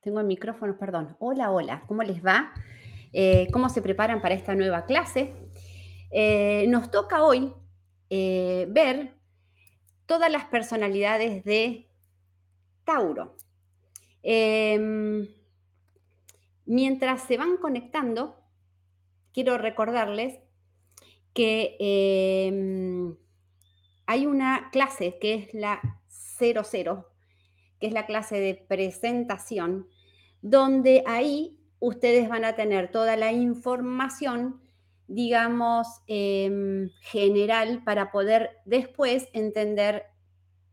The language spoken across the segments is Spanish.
Tengo el micrófono, perdón. Hola, hola, ¿cómo les va? Eh, ¿Cómo se preparan para esta nueva clase? Eh, nos toca hoy eh, ver todas las personalidades de Tauro. Em, mientras se van conectando, quiero recordarles que em, hay una clase que es la 00 que es la clase de presentación, donde ahí ustedes van a tener toda la información, digamos, em, general para poder después entender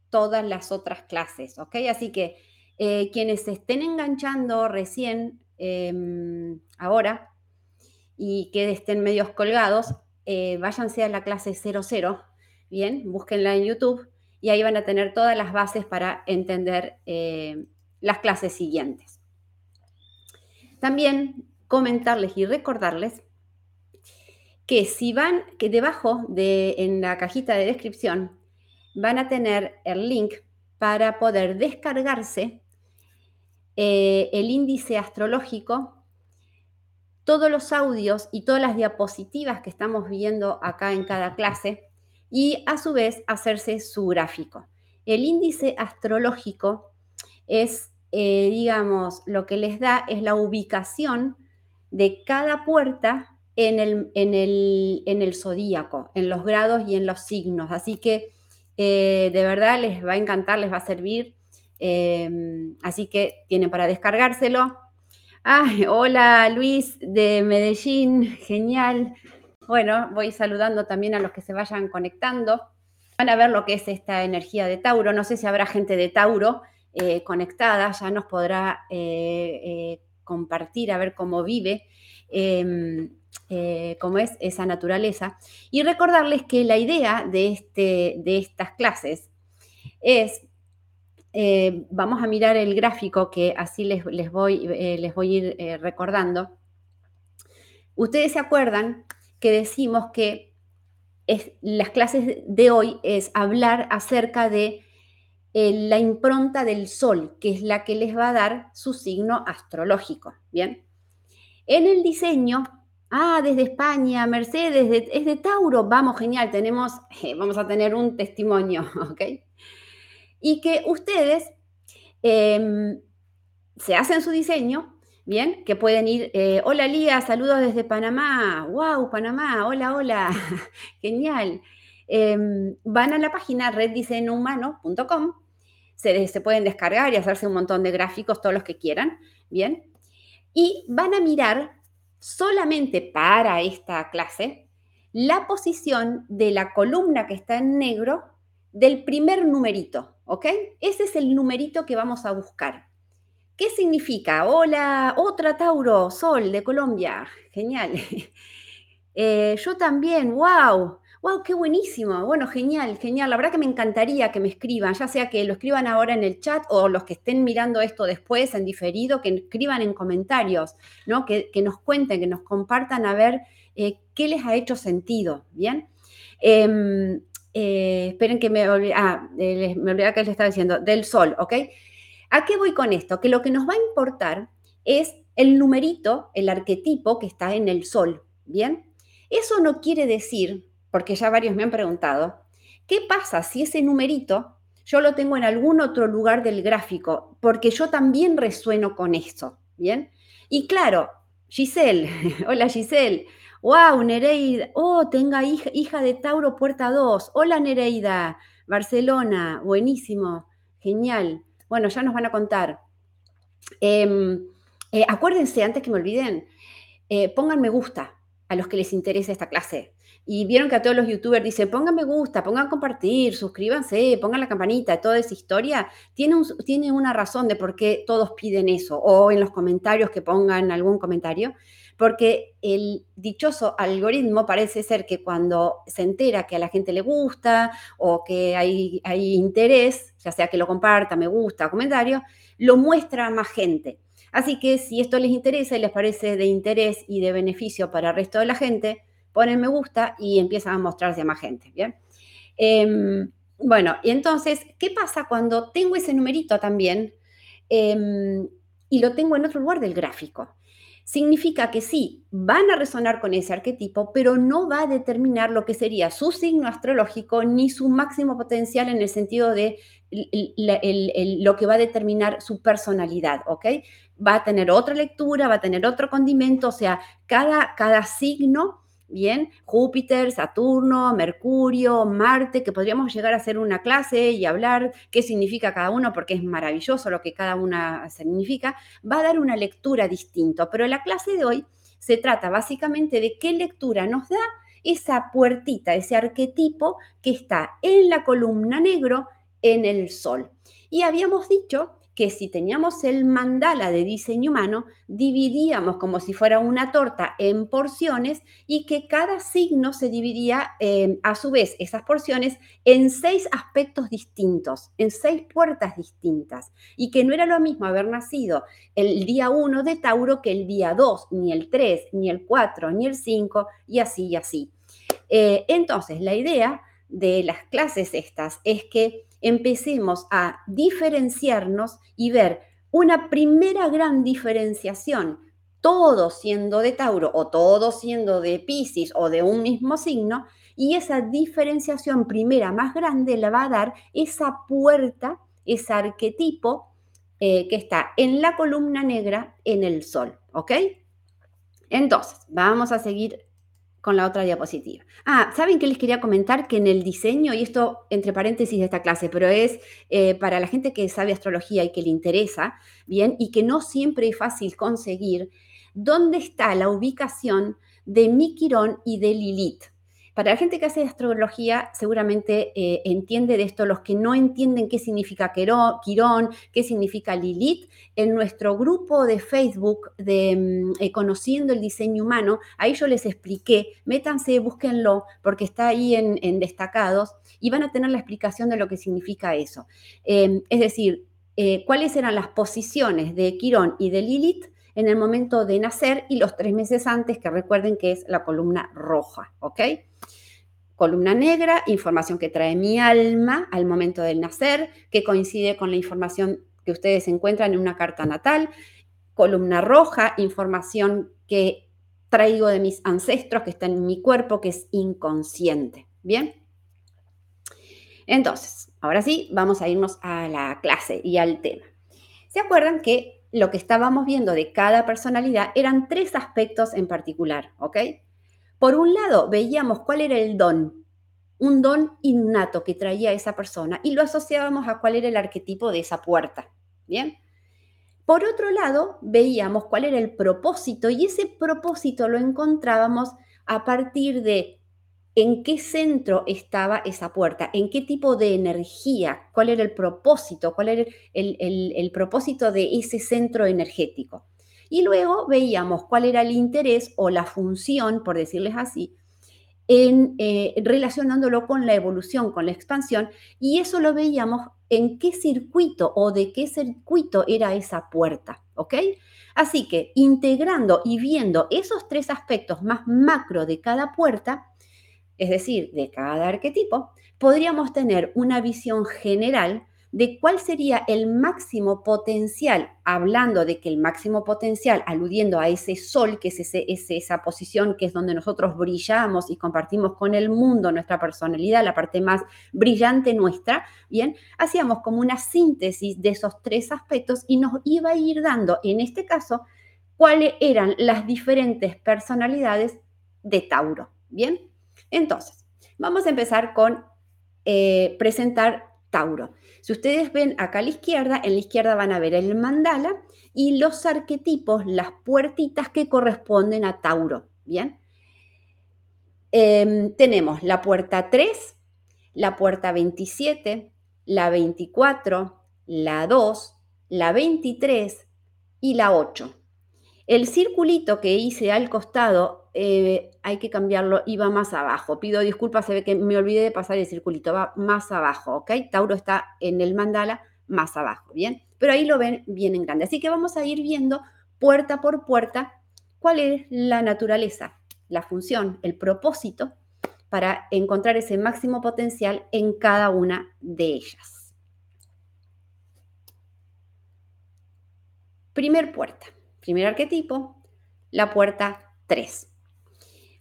todas las otras clases, ¿ok? Así que eh, quienes se estén enganchando recién em, ahora y que estén medios colgados, eh, váyanse a la clase 00, bien, búsquenla en YouTube y ahí van a tener todas las bases para entender eh, las clases siguientes. También comentarles y recordarles que si van, que debajo de, en la cajita de descripción, van a tener el link para poder descargarse eh, el índice astrológico, todos los audios y todas las diapositivas que estamos viendo acá en cada clase, y a su vez hacerse su gráfico. El índice astrológico es, eh, digamos, lo que les da es la ubicación de cada puerta en el, en el, en el zodíaco, en los grados y en los signos. Así que eh, de verdad les va a encantar, les va a servir. Eh, así que tienen para descargárselo. hola Luis de Medellín, genial. Bueno, voy saludando también a los que se vayan conectando. Van a ver lo que es esta energía de Tauro. No sé si habrá gente de Tauro eh, conectada, ya nos podrá eh, eh, compartir a ver cómo vive, em, cómo es esa naturaleza. Y recordarles que la idea de, este, de estas clases es, vamos a mirar el gráfico que así les, les voy, les voy a ir recordando. Ustedes se acuerdan que decimos que es, las clases de hoy es hablar acerca de eh, la impronta del sol, que es la que les va a dar su signo astrológico. Bien. En el diseño, ah, desde España, Mercedes, es de Tauro, vamos, genial, tenemos, vamos a tener un testimonio, ¿ok? Y que ustedes em, se hacen su diseño Bien, que pueden ir, eh, hola Lía, saludos desde Panamá, wow, Panamá, hola, hola, genial. Em, van a la página reddiseñohumano.com, se, se pueden descargar y hacerse un montón de gráficos, todos los que quieran, bien. Y van a mirar solamente para esta clase la posición de la columna que está en negro del primer numerito, ¿ok? Ese es el numerito que vamos a buscar. ¿Qué significa? Hola, otra Tauro, Sol de Colombia. Genial. Eh, yo también, wow. Wow, qué buenísimo. Bueno, genial, genial. La verdad que me encantaría que me escriban, ya sea que lo escriban ahora en el chat o los que estén mirando esto después en diferido, que escriban en comentarios, ¿no? Que, nos cuenten, que nos compartan a ver eh, qué les ha hecho sentido, ¿bien? Em, eh, esperen que me olvidé, ah, me olvidé que les estaba diciendo, del sol, ¿ok? ¿A qué voy con esto? Que lo que nos va a importar es el numerito, el arquetipo que está en el sol, ¿bien? Eso no quiere decir, porque ya varios me han preguntado, ¿qué pasa si ese numerito yo lo tengo en algún otro lugar del gráfico? Porque yo también resueno con esto, ¿bien? Y claro, Giselle, hola Giselle, wow, Nereida, oh, tenga hija, hija de Tauro Puerta 2, hola Nereida, Barcelona, buenísimo, genial. Bueno, ya nos van a contar. Em, eh, acuérdense, antes que me olviden, eh, pongan me gusta a los que les interese esta clase. Y vieron que a todos los youtubers dicen, pongan me gusta, pongan compartir, suscríbanse, pongan la campanita, toda esa historia, tiene, tiene una razón de por qué todos piden eso, o en los comentarios que pongan algún comentario, porque el dichoso algoritmo parece ser que cuando se entera que a la gente le gusta o que hay, hay interés, ya sea que lo comparta, me gusta, comentario, lo muestra a más gente. Así que si esto les interesa y les parece de interés y de beneficio para el resto de la gente, ponen me gusta y empiezan a mostrarse a más gente, ¿bien? Em, bueno, y entonces, ¿qué pasa cuando tengo ese numerito también? Em, y lo tengo en otro lugar del gráfico. Significa que sí, van a resonar con ese arquetipo, pero no va a determinar lo que sería su signo astrológico ni su máximo potencial en el sentido de lo que va a determinar su personalidad, ¿ok? Va a tener otra lectura, va a tener otro condimento, o sea, cada, cada signo Bien, Júpiter, Saturno, Mercurio, Marte, que podríamos llegar a hacer una clase y hablar qué significa cada uno, porque es maravilloso lo que cada una significa, va a dar una lectura distinta. Pero la clase de hoy se trata básicamente de qué lectura nos da esa puertita, ese arquetipo que está en la columna negro en el Sol. Y habíamos dicho que si teníamos el mandala de diseño humano, dividíamos como si fuera una torta en porciones y que cada signo se dividía em, a su vez esas porciones en seis aspectos distintos, en seis puertas distintas, y que no era lo mismo haber nacido el día 1 de Tauro que el día 2, ni el 3, ni el 4, ni el 5, y así y así. Eh, entonces, la idea de las clases estas es que empecemos a diferenciarnos y ver una primera gran diferenciación, todo siendo de Tauro o todo siendo de Pisces o de un mismo signo, y esa diferenciación primera más grande la va a dar esa puerta, ese arquetipo eh, que está en la columna negra en el sol, ¿ok? Entonces, vamos a seguir con la otra diapositiva. Ah, ¿saben qué les quería comentar? Que en el diseño, y esto entre paréntesis de esta clase, pero es eh, para la gente que sabe astrología y que le interesa, bien, y que no siempre es fácil conseguir, ¿dónde está la ubicación de Miquirón y de Lilith? Para la gente que hace astrología, seguramente eh, entiende de esto. Los que no entienden qué significa Quirón, qué significa Lilith, en nuestro grupo de Facebook de mm, eh, Conociendo el Diseño Humano, ahí yo les expliqué, métanse, búsquenlo, porque está ahí en, destacados y van a tener la explicación de lo que significa eso. Em, es decir, eh, cuáles eran las posiciones de Quirón y de Lilith en el momento de nacer y los tres meses antes, que recuerden que es la columna roja, ¿ok? Columna negra, información que trae mi alma al momento del nacer, que coincide con la información que ustedes encuentran en una carta natal. Columna roja, información que traigo de mis ancestros, que está en mi cuerpo, que es inconsciente. ¿Bien? Entonces, ahora sí, vamos a irnos a la clase y al tema. ¿Se acuerdan que lo que estábamos viendo de cada personalidad eran tres aspectos en particular, ¿ok? Por un lado, veíamos cuál era el don, un don innato que traía esa persona y lo asociábamos a cuál era el arquetipo de esa puerta. Bien. Por otro lado, veíamos cuál era el propósito y ese propósito lo encontrábamos a partir de en qué centro estaba esa puerta, en qué tipo de energía, cuál era el propósito, cuál era el propósito de ese centro energético. Y luego veíamos cuál era el interés o la función, por decirles así, en, eh, relacionándolo con la evolución, con la expansión, y eso lo veíamos en qué circuito o de qué circuito era esa puerta, ¿ok? Así que integrando y viendo esos tres aspectos más macro de cada puerta, es decir, de cada arquetipo, podríamos tener una visión general de cuál sería el máximo potencial, hablando de que el máximo potencial, aludiendo a ese sol, que es, ese, esa posición que es donde nosotros brillamos y compartimos con el mundo nuestra personalidad, la parte más brillante nuestra, bien, hacíamos como una síntesis de esos tres aspectos y nos iba a ir dando, en este caso, cuáles eran las diferentes personalidades de Tauro, bien. Entonces, vamos a empezar con eh, presentar Tauro. Si ustedes ven acá a la izquierda, en la izquierda van a ver el mandala y los arquetipos, las puertitas que corresponden a Tauro. Bien. Em, tenemos la puerta 3, la puerta 27, la 24, la 2, la 23 y la 8. El circulito que hice al costado eh, hay que cambiarlo y va más abajo. Pido disculpas, se ve que me olvidé de pasar el circulito, va más abajo, ¿ok? Tauro está en el mandala más abajo, ¿bien? Pero ahí lo ven bien en grande. Así que vamos a ir viendo puerta por puerta cuál es la naturaleza, la función, el propósito para encontrar ese máximo potencial en cada una de ellas. Primer puerta, primer arquetipo, la puerta 3.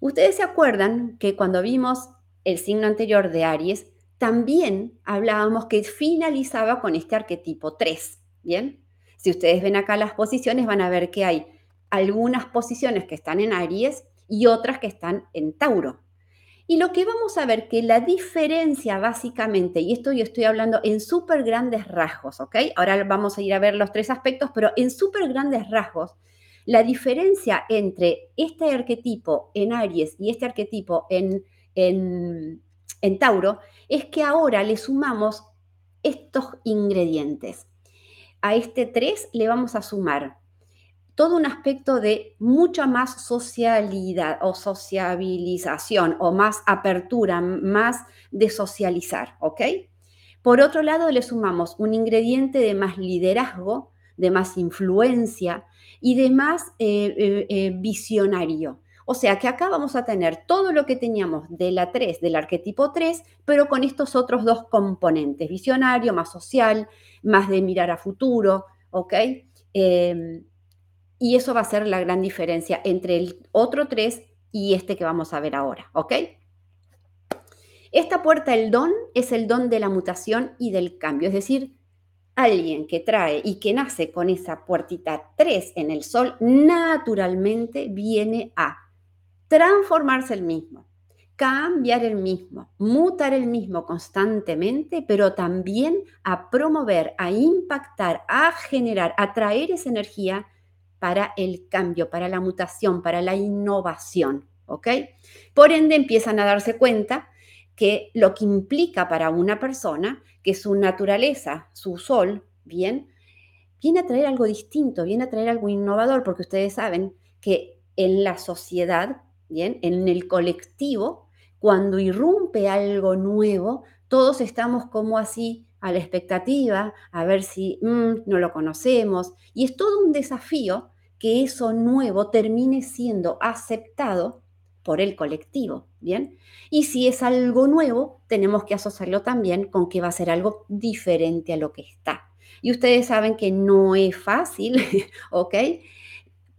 Ustedes se acuerdan que cuando vimos el signo anterior de Aries, también hablábamos que finalizaba con este arquetipo 3, ¿bien? Si ustedes ven acá las posiciones, van a ver que hay algunas posiciones que están en Aries y otras que están en Tauro. Y lo que vamos a ver que la diferencia básicamente, y esto yo estoy hablando en súper grandes rasgos, ¿ok? Ahora vamos a ir a ver los tres aspectos, pero en súper grandes rasgos, la diferencia entre este arquetipo en Aries y este arquetipo en, Tauro es que ahora le sumamos estos ingredientes. A este 3 le vamos a sumar todo un aspecto de mucha más socialidad o sociabilización o más apertura, más de socializar, ¿ok? Por otro lado, le sumamos un ingrediente de más liderazgo, de más influencia y de más eh, eh, eh, visionario. O sea que acá vamos a tener todo lo que teníamos de la 3, del arquetipo 3, pero con estos otros dos componentes, visionario, más social, más de mirar a futuro, ¿ok? Em, y eso va a ser la gran diferencia entre el otro 3 y este que vamos a ver ahora, ¿ok? Esta puerta, el don, es el don de la mutación y del cambio, es decir, alguien que trae y que nace con esa puertita 3 en el sol, naturalmente viene a transformarse el mismo, cambiar el mismo, mutar el mismo constantemente, pero también a promover, a impactar, a generar, a traer esa energía para el cambio, para la mutación, para la innovación, ¿ok? Por ende empiezan a darse cuenta que lo que implica para una persona, que su naturaleza, su sol, bien, viene a traer algo distinto, viene a traer algo innovador, porque ustedes saben que en la sociedad, bien, en el colectivo, cuando irrumpe algo nuevo, todos estamos como así a la expectativa, a ver si mm, no lo conocemos, y es todo un desafío que eso nuevo termine siendo aceptado por el colectivo, ¿bien? Y si es algo nuevo, tenemos que asociarlo también con que va a ser algo diferente a lo que está. Y ustedes saben que no es fácil, ¿ok?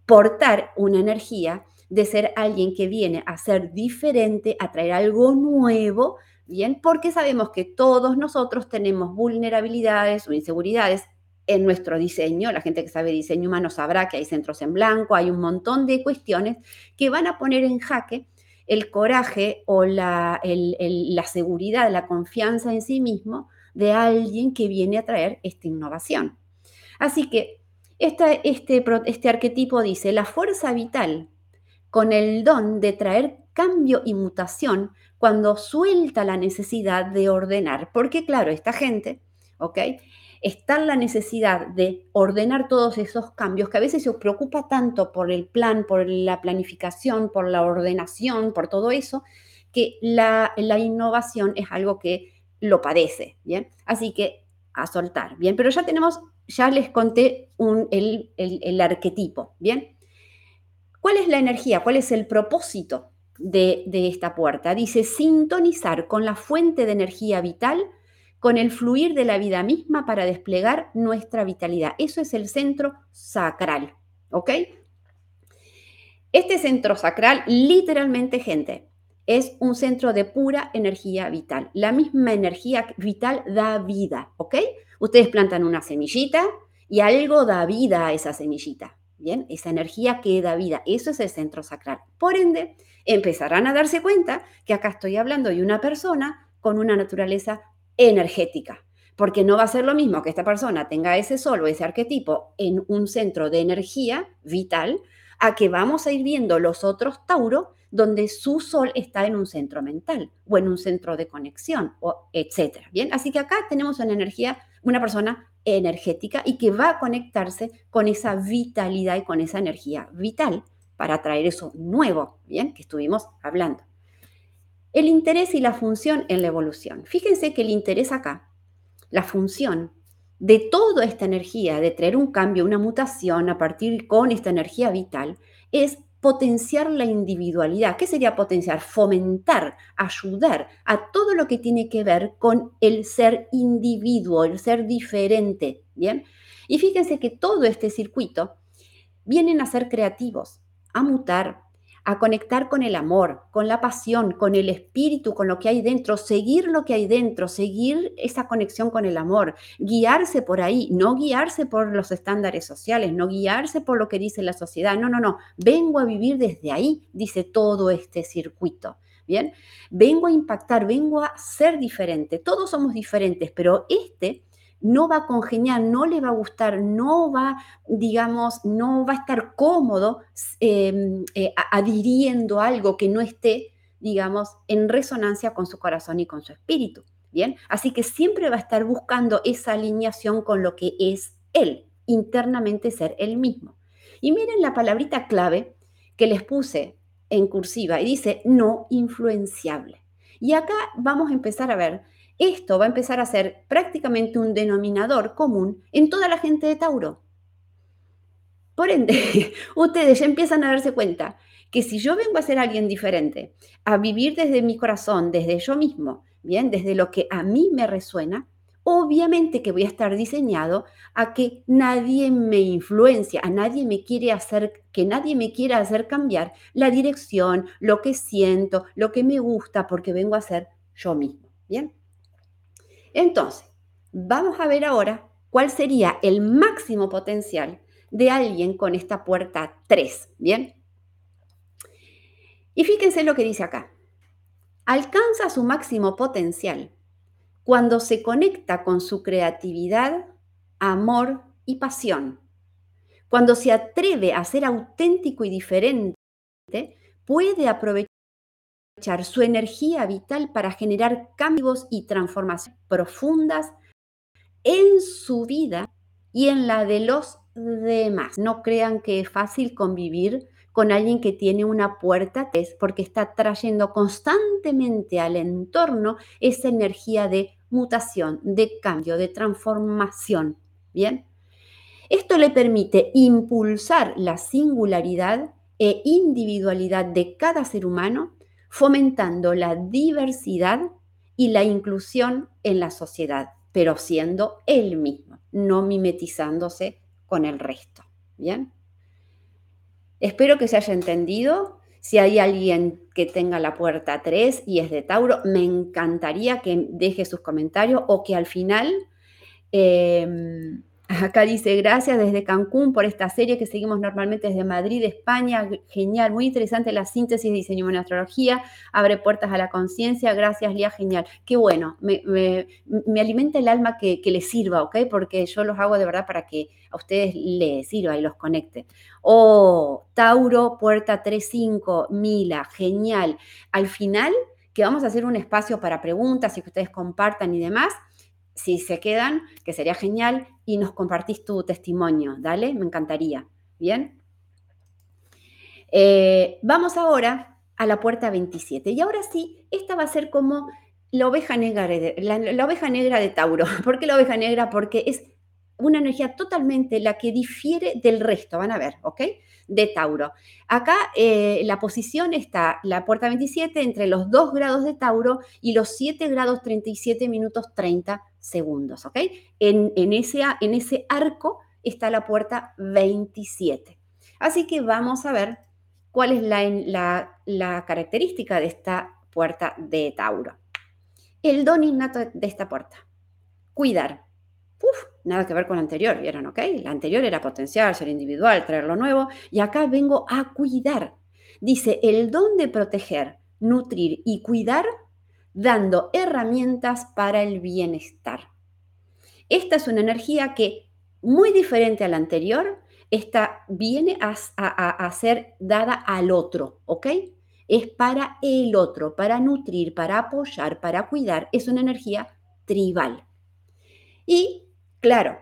Portar una energía de ser alguien que viene a ser diferente, a traer algo nuevo, ¿bien? Porque sabemos que todos nosotros tenemos vulnerabilidades o inseguridades en nuestro diseño, la gente que sabe diseño humano sabrá que hay centros en blanco, hay un montón de cuestiones que van a poner en jaque el coraje o la, la seguridad, la confianza en sí mismo de alguien que viene a traer esta innovación. Así que este, este arquetipo dice, la fuerza vital con el don de traer cambio y mutación cuando suelta la necesidad de ordenar. Porque claro, esta gente, ¿ok? está la necesidad de ordenar todos esos cambios que a veces se preocupa tanto por el plan, por la planificación, por la ordenación, por todo eso, que la, innovación es algo que lo padece, ¿bien? Así que a soltar, ¿bien? Pero ya tenemos, ya les conté el, arquetipo, ¿bien? ¿Cuál es la energía? ¿Cuál es el propósito de, de esta puerta? Dice sintonizar con la fuente de energía vital con el fluir de la vida misma para desplegar nuestra vitalidad. Eso es el centro sacral, ¿ok? Este centro sacral, literalmente, gente, es un centro de pura energía vital. La misma energía vital da vida, ¿ok? Ustedes plantan una semillita y algo da vida a esa semillita, ¿bien? Esa energía que da vida, eso es el centro sacral. Por ende, empezarán a darse cuenta que acá estoy hablando de una persona con una naturaleza energética, porque no va a ser lo mismo que esta persona tenga ese sol o ese arquetipo en un centro de energía vital, a que vamos a ir viendo los otros Tauro donde su sol está en un centro mental o en un centro de conexión, o etcétera. Bien, así que acá tenemos una energía, una persona energética y que va a conectarse con esa vitalidad y con esa energía vital para traer eso nuevo, bien, que estuvimos hablando. El interés y la función en la evolución. Fíjense que el interés acá, la función de toda esta energía, de traer un cambio, una mutación a partir con esta energía vital, es potenciar la individualidad. ¿Qué sería potenciar? Fomentar, ayudar a todo lo que tiene que ver con el ser individuo, el ser diferente, ¿bien? Y fíjense que todo este circuito vienen a ser creativos, a mutar, a conectar con el amor, con la pasión, con el espíritu, con lo que hay dentro, seguir lo que hay dentro, seguir esa conexión con el amor, guiarse por ahí, no guiarse por los estándares sociales, no guiarse por lo que dice la sociedad, no, no, no, vengo a vivir desde ahí, dice todo este circuito. Bien, vengo a impactar, vengo a ser diferente. Todos somos diferentes, pero este no va a congeniar, no le va a gustar, no va, digamos, no va a estar cómodo em, eh, adhiriendo algo que no esté, digamos, en resonancia con su corazón y con su espíritu. Bien, así que siempre va a estar buscando esa alineación con lo que es él, internamente ser él mismo. Y miren la palabrita clave que les puse en cursiva y dice no influenciable. Y acá vamos a empezar a ver esto va a empezar a ser prácticamente un denominador común en toda la gente de Tauro. Por ende, ustedes ya empiezan a darse cuenta que si yo vengo a ser alguien diferente, a vivir desde mi corazón, desde yo mismo, bien, desde lo que a mí me resuena, obviamente que voy a estar diseñado a que nadie me influencia, a nadie me quiere hacer, que nadie me quiera hacer cambiar la dirección, lo que siento, lo que me gusta, porque vengo a ser yo mismo, ¿bien? Entonces, vamos a ver ahora cuál sería el máximo potencial de alguien con esta puerta 3, ¿bien? Y fíjense lo que dice acá. Alcanza su máximo potencial cuando se conecta con su creatividad, amor y pasión. Cuando se atreve a ser auténtico y diferente, puede aprovechar su energía vital para generar cambios y transformaciones profundas en su vida y en la de los demás. No crean que es fácil convivir con alguien que tiene una puerta es porque está trayendo constantemente al entorno esa energía de mutación, de cambio, de transformación. Bien. Esto le permite impulsar la singularidad e individualidad de cada ser humano fomentando la diversidad y la inclusión en la sociedad, pero siendo él mismo, no mimetizándose con el resto. ¿Bien? Espero que se haya entendido. Si hay alguien que tenga la puerta 3 y es de Tauro, me encantaría que deje sus comentarios o que al final em, Acá dice, gracias desde Cancún por esta serie que seguimos normalmente desde Madrid, España. Genial, muy interesante la síntesis de diseño en astrología. Abre puertas a la conciencia. Gracias, Lía, genial. Qué bueno, me, alimenta el alma que, que les sirva, ¿ok? Porque yo los hago de verdad para que a ustedes les sirva y los conecte. Oh, Tauro, puerta 35, Mila, genial. Al final, que vamos a hacer un espacio para preguntas y que ustedes compartan y demás si se quedan, que sería genial, y nos compartís tu testimonio, dale, me encantaría. Bien. Eh, vamos ahora a la puerta 27. Y ahora sí, esta va a ser como la oveja negra de, Tauro. ¿Por qué la oveja negra? Porque es una energía totalmente la que difiere del resto, van a ver, ¿ok? De Tauro. Acá eh, la posición está, la puerta 27, entre los 2 grados de Tauro y los 7 grados 37 minutos 30 segundos, ¿ok? En, ese, arco está la puerta 27. Así que vamos a ver cuál es la, característica de esta puerta de Tauro. El don innato de esta puerta. Cuidar. Uf, nada que ver con la anterior, ¿vieron? ¿Ok? La anterior era potencial, ser individual, traer lo nuevo. Y acá vengo a cuidar. Dice, el don de proteger, nutrir y cuidar dando herramientas para el bienestar. Esta es una energía que, muy diferente a la anterior, esta viene a, ser dada al otro, ¿ok? Es para el otro, para nutrir, para apoyar, para cuidar. Es una energía tribal. Y claro,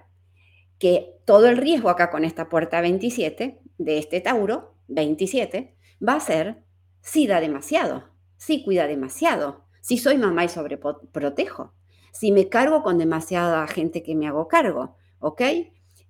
que todo el riesgo acá con esta puerta 27 de este Tauro, 27, va a ser si da demasiado, si cuida demasiado, si soy mamá y sobreprotejo, si me cargo con demasiada gente que me hago cargo, ¿ok?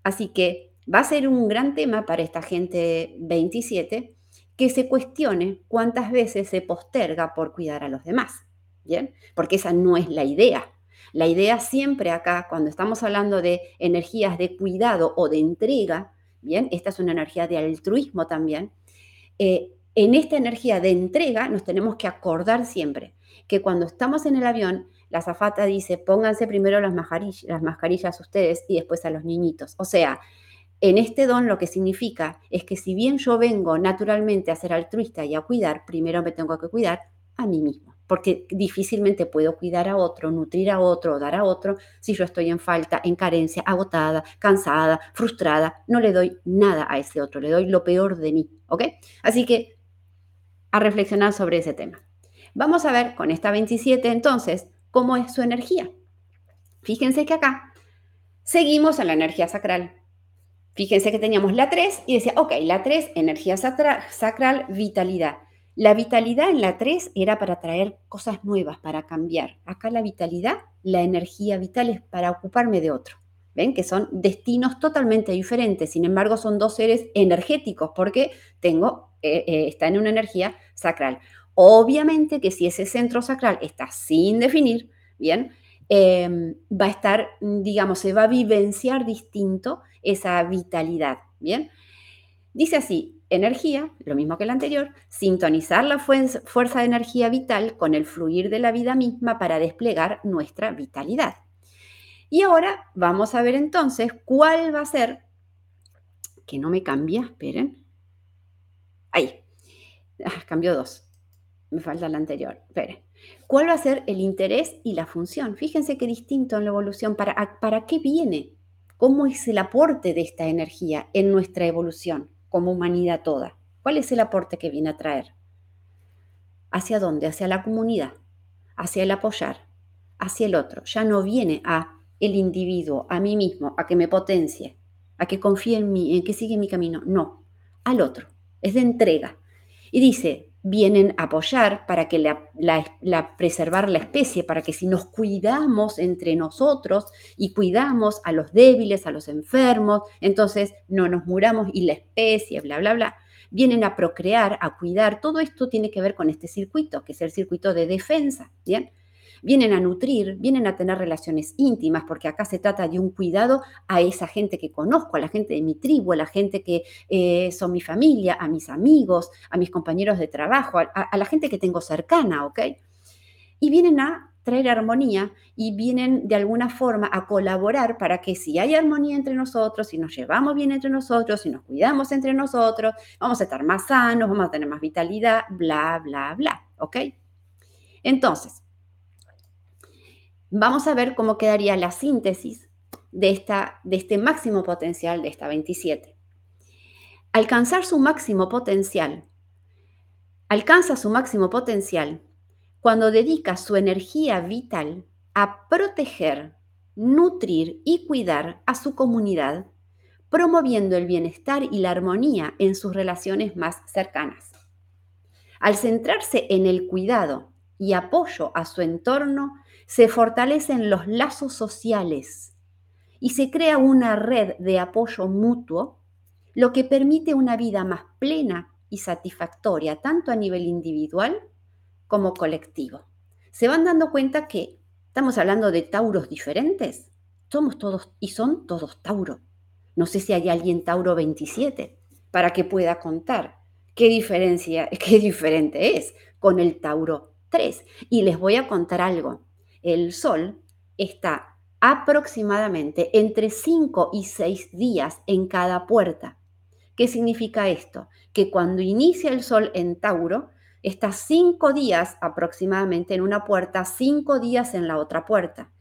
Así que va a ser un gran tema para esta gente 27 que se cuestione cuántas veces se posterga por cuidar a los demás, ¿bien? Porque esa no es la idea. La idea siempre acá, cuando estamos hablando de energías de cuidado o de entrega, bien, esta es una energía de altruismo también, eh, en esta energía de entrega nos tenemos que acordar siempre que cuando estamos en el avión, la zafata dice, pónganse primero las mascarillas, las mascarillas ustedes y después a los niñitos. O sea, en este don lo que significa es que si bien yo vengo naturalmente a ser altruista y a cuidar, primero me tengo que cuidar a mí mismo, porque difícilmente puedo cuidar a otro, nutrir a otro, dar a otro, si yo estoy en falta, en carencia, agotada, cansada, frustrada, no le doy nada a ese otro, le doy lo peor de mí, ¿ok? Así que a reflexionar sobre ese tema. Vamos a ver con esta 27 entonces cómo es su energía. Fíjense que acá seguimos en la energía sacral. Fíjense que teníamos la 3 y decía, ok, la 3, energía sacral, vitalidad. La vitalidad en la 3 era para traer cosas nuevas, para cambiar. Acá la vitalidad, la energía vital es para ocuparme de otro. ¿Ven? Que son destinos totalmente diferentes. Sin embargo, son dos seres energéticos porque tengo, eh, eh, está en una energía sacral. Obviamente que si ese centro sacral está sin definir, bien, em, va a estar, digamos, se va a vivenciar distinto esa vitalidad, bien. Dice así, energía, lo mismo que el anterior, sintonizar la fuerza de energía vital con el fluir de la vida misma para desplegar nuestra vitalidad. Y ahora vamos a ver entonces cuál va a ser, que no me cambia, esperen, ahí, ah, cambió dos me falta la anterior, espere. ¿Cuál va a ser el interés y la función? Fíjense qué distinto en la evolución. ¿Para, ¿Para qué viene? ¿Cómo es el aporte de esta energía en nuestra evolución como humanidad toda? ¿Cuál es el aporte que viene a traer? ¿Hacia dónde? Hacia la comunidad, hacia el apoyar, hacia el otro. Ya no viene a el individuo, a mí mismo, a que me potencie, a que confíe en mí, en que siga mi camino. No, al otro. Es de entrega. Y dice, vienen a apoyar para que la, preservar la especie, para que si nos cuidamos entre nosotros y cuidamos a los débiles, a los enfermos, entonces no nos muramos y la especie, bla, bla, bla, vienen a procrear, a cuidar. Todo esto tiene que ver con este circuito, que es el circuito de defensa, ¿bien? Vienen a nutrir, vienen a tener relaciones íntimas, porque acá se trata de un cuidado a esa gente que conozco, a la gente de mi tribu, a la gente que eh, son mi familia, a mis amigos, a mis compañeros de trabajo, a, la gente que tengo cercana, ¿ok? Y vienen a traer armonía y vienen de alguna forma a colaborar para que si hay armonía entre nosotros, si nos llevamos bien entre nosotros, si nos cuidamos entre nosotros, vamos a estar más sanos, vamos a tener más vitalidad, bla, bla, bla, ¿ok? Entonces, vamos a ver cómo quedaría la síntesis de, esta, de este máximo potencial de esta 27. Alcanzar su máximo potencial. Alcanza su máximo potencial cuando dedica su energía vital a proteger, nutrir y cuidar a su comunidad, promoviendo el bienestar y la armonía en sus relaciones más cercanas. Al centrarse en el cuidado y apoyo a su entorno, se fortalecen los lazos sociales y se crea una red de apoyo mutuo, lo que permite una vida más plena y satisfactoria, tanto a nivel individual como colectivo. ¿Se van dando cuenta que estamos hablando de tauros diferentes? Somos todos y son todos Tauro. No sé si hay alguien Tauro 27 para que pueda contar qué diferencia, qué diferente es con el Tauro 3. Y les voy a contar algo el Sol está aproximadamente entre 5 y 6 días en cada puerta. ¿Qué significa esto? Que cuando inicia el Sol en Tauro, está 5 días aproximadamente en una puerta, 5 días en la otra puerta.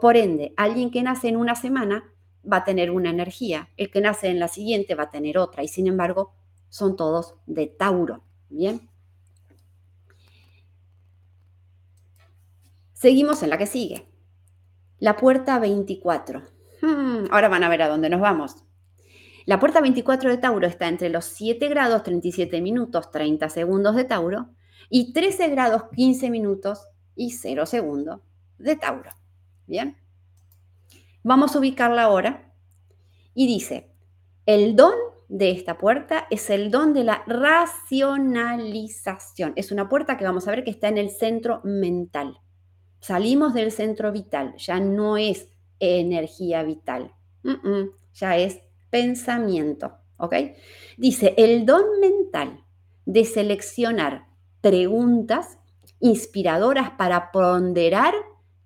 Por ende, alguien que nace en una semana va a tener una energía, el que nace en la siguiente va a tener otra, y sin embargo, son todos de Tauro. Bien. Seguimos en la que sigue. La puerta 24. Hmm, ahora van a ver a dónde nos vamos. La puerta 24 de Tauro está entre los 7 grados 37 minutos 30 segundos de Tauro y 13 grados 15 minutos y 0 segundos de Tauro. Bien. Vamos a ubicarla ahora y dice, el don de esta puerta es el don de la racionalización. Es una puerta que vamos a ver que está en el centro mental. Salimos del centro vital, ya no es energía vital, ya es pensamiento. Dice, el don mental de seleccionar preguntas inspiradoras para ponderar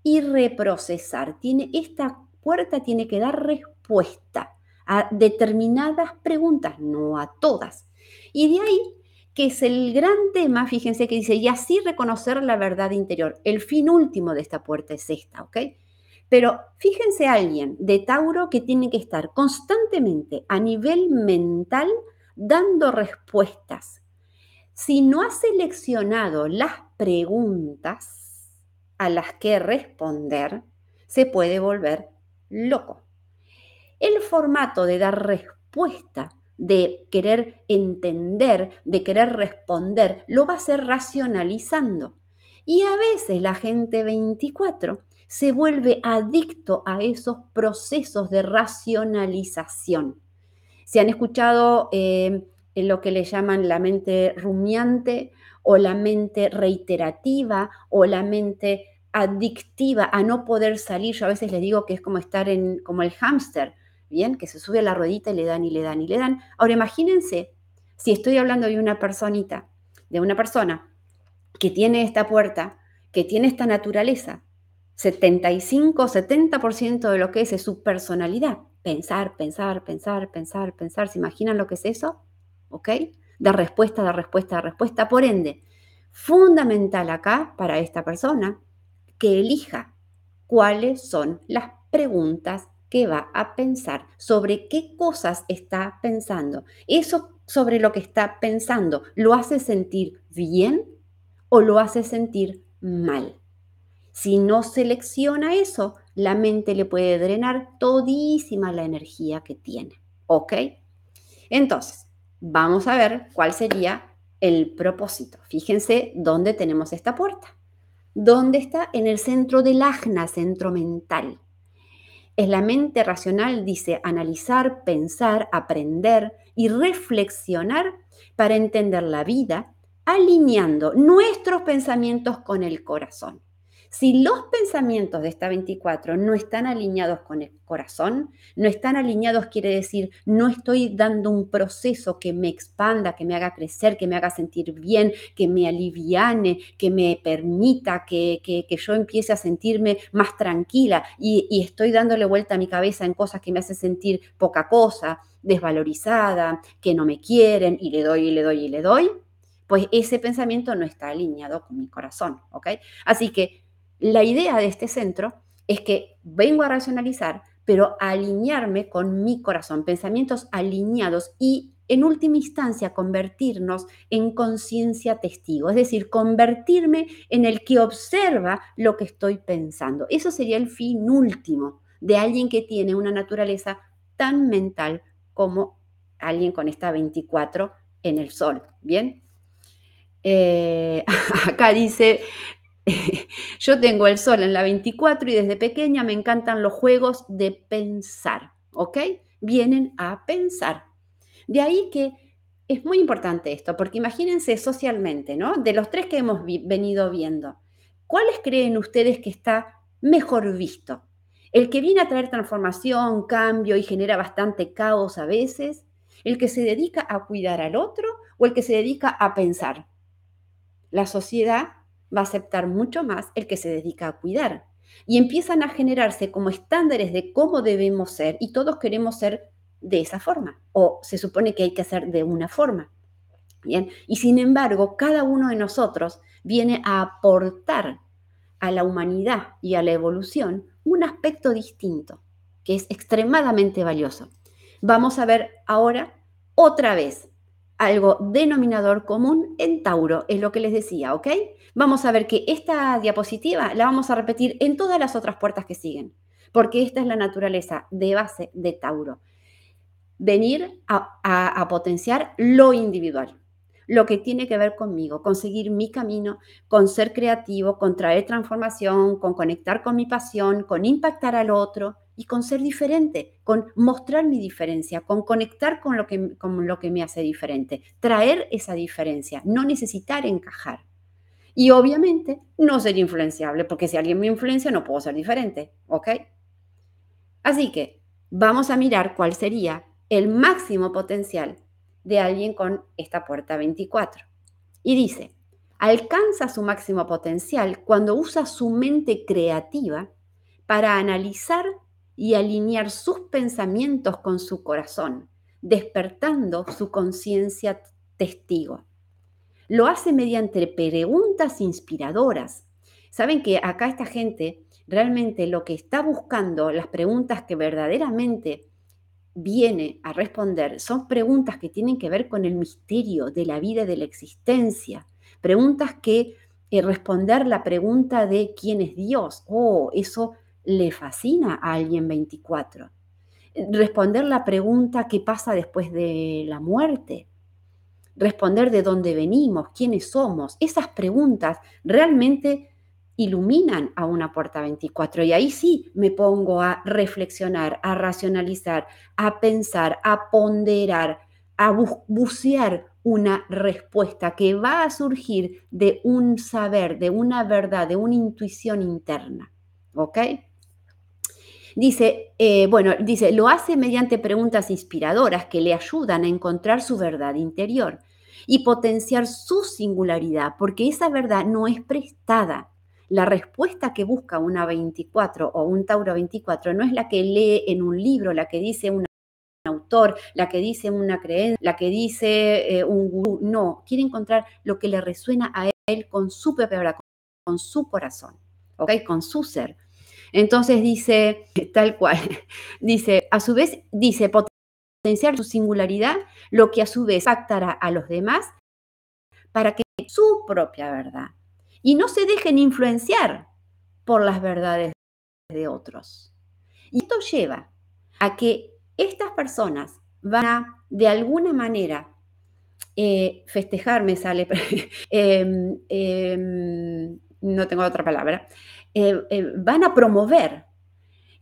y reprocesar. Tiene, esta puerta tiene que dar respuesta a determinadas preguntas, no a todas. Y de ahí que es el gran tema, fíjense que dice, y así reconocer la verdad interior. El fin último de esta puerta es esta, ¿ok? Pero fíjense alguien de Tauro que tiene que estar constantemente a nivel mental dando respuestas. Si no ha seleccionado las preguntas a las que responder, se puede volver loco. El formato de dar respuesta de querer entender, de querer responder, lo va a hacer racionalizando. Y a veces la gente 24 se vuelve adicto a esos procesos de racionalización. Se han escuchado eh, en lo que le llaman la mente rumiante o la mente reiterativa o la mente adictiva a no poder salir. Yo a veces les digo que es como estar en, como el hámster, ¿bien? Que se sube a la ruedita y le dan y le dan y le dan. Ahora imagínense si estoy hablando de una personita, de una persona que tiene esta puerta, que tiene esta naturaleza, 75, 70% de lo que es es su personalidad. Pensar, pensar, pensar, pensar, pensar. ¿Se imaginan lo que es eso? ¿Ok? De respuesta, de respuesta, de respuesta. Por ende, fundamental acá para esta persona que elija cuáles son las preguntas que va a pensar, sobre qué cosas está pensando. Eso sobre lo que está pensando, ¿lo hace sentir bien o lo hace sentir mal? Si no selecciona eso, la mente le puede drenar todísima la energía que tiene. ¿Ok? Entonces, vamos a ver cuál sería el propósito. Fíjense dónde tenemos esta puerta. ¿Dónde está? En el centro del ajna, centro mental. Es la mente racional, dice, analizar, pensar, aprender y reflexionar para entender la vida, alineando nuestros pensamientos con el corazón. Si los pensamientos de esta 24 no están alineados con el corazón, no están alineados quiere decir, no estoy dando un proceso que me expanda, que me haga crecer, que me haga sentir bien, que me aliviane, que me permita que, yo empiece a sentirme más tranquila y, y estoy dándole vuelta a mi cabeza en cosas que me hacen sentir poca cosa, desvalorizada, que no me quieren y le doy y le doy y le doy, pues ese pensamiento no está alineado con mi corazón, ¿ok? Así que la idea de este centro es que vengo a racionalizar, pero alinearme con mi corazón, pensamientos alineados y en última instancia convertirnos en conciencia testigo, es decir, convertirme en el que observa lo que estoy pensando. Eso sería el fin último de alguien que tiene una naturaleza tan mental como alguien con esta 24 en el sol. Bien. Eh, acá dice, Yo tengo el sol en la 24 y desde pequeña me encantan los juegos de pensar, ¿ok? Vienen a pensar. De ahí que es muy importante esto, porque imagínense socialmente, ¿no? De los tres que hemos venido viendo, ¿cuáles creen ustedes que está mejor visto? ¿El que viene a traer transformación, cambio y genera bastante caos a veces? ¿El que se dedica a cuidar al otro o el que se dedica a pensar? La sociedad va a aceptar mucho más el que se dedica a cuidar. Y empiezan a generarse como estándares de cómo debemos ser y todos queremos ser de esa forma o se supone que hay que ser de una forma. Bien, y sin embargo, cada uno de nosotros viene a aportar a la humanidad y a la evolución un aspecto distinto que es extremadamente valioso. Vamos a ver ahora otra vez algo denominador común en Tauro, es lo que les decía, ¿ok? Vamos a ver que esta diapositiva la vamos a repetir en todas las otras puertas que siguen, porque esta es la naturaleza de base de Tauro. Venir a, potenciar lo individual, lo que tiene que ver conmigo, conseguir mi camino, con ser creativo, con traer transformación, con conectar con mi pasión, con impactar al otro, y con ser diferente, con mostrar mi diferencia, con conectar con lo que, con lo que me hace diferente, traer esa diferencia, no necesitar encajar. Y obviamente no ser influenciable, porque si alguien me influencia no puedo ser diferente, ¿ok? Así que vamos a mirar cuál sería el máximo potencial de alguien con esta puerta 24. Y dice, alcanza su máximo potencial cuando usa su mente creativa para analizar y alinear sus pensamientos con su corazón, despertando su conciencia testigo. Lo hace mediante preguntas inspiradoras. Saben que acá esta gente realmente lo que está buscando, las preguntas que verdaderamente viene a responder, son preguntas que tienen que ver con el misterio de la vida y de la existencia. Preguntas que eh, responder la pregunta de quién es Dios. Oh, eso le fascina a alguien 24. Responder la pregunta qué pasa después de la muerte. Responder de dónde venimos, quiénes somos. Esas preguntas realmente iluminan a una puerta 24 y ahí sí me pongo a reflexionar, a racionalizar, a pensar, a ponderar, a bucear una respuesta que va a surgir de un saber, de una verdad, de una intuición interna. ¿Ok? Dice, eh, bueno, dice, lo hace mediante preguntas inspiradoras que le ayudan a encontrar su verdad interior y potenciar su singularidad, porque esa verdad no es prestada, la respuesta que busca una 24 o un Tauro 24 no es la que lee en un libro, la que dice un autor, la que dice una creencia, la que dice eh, un. No, quiere encontrar lo que le resuena a él con su propia con su corazón. Con su ser. Entonces dice, tal cual, dice, a su vez, dice, potenciar su singularidad, lo que a su vez impactará a los demás para que su propia verdad y no se dejen influenciar por las verdades de otros. Y esto lleva a que estas personas van a, de alguna manera, eh, festejar, me sale, em, em, no tengo otra palabra, eh, eh, van a promover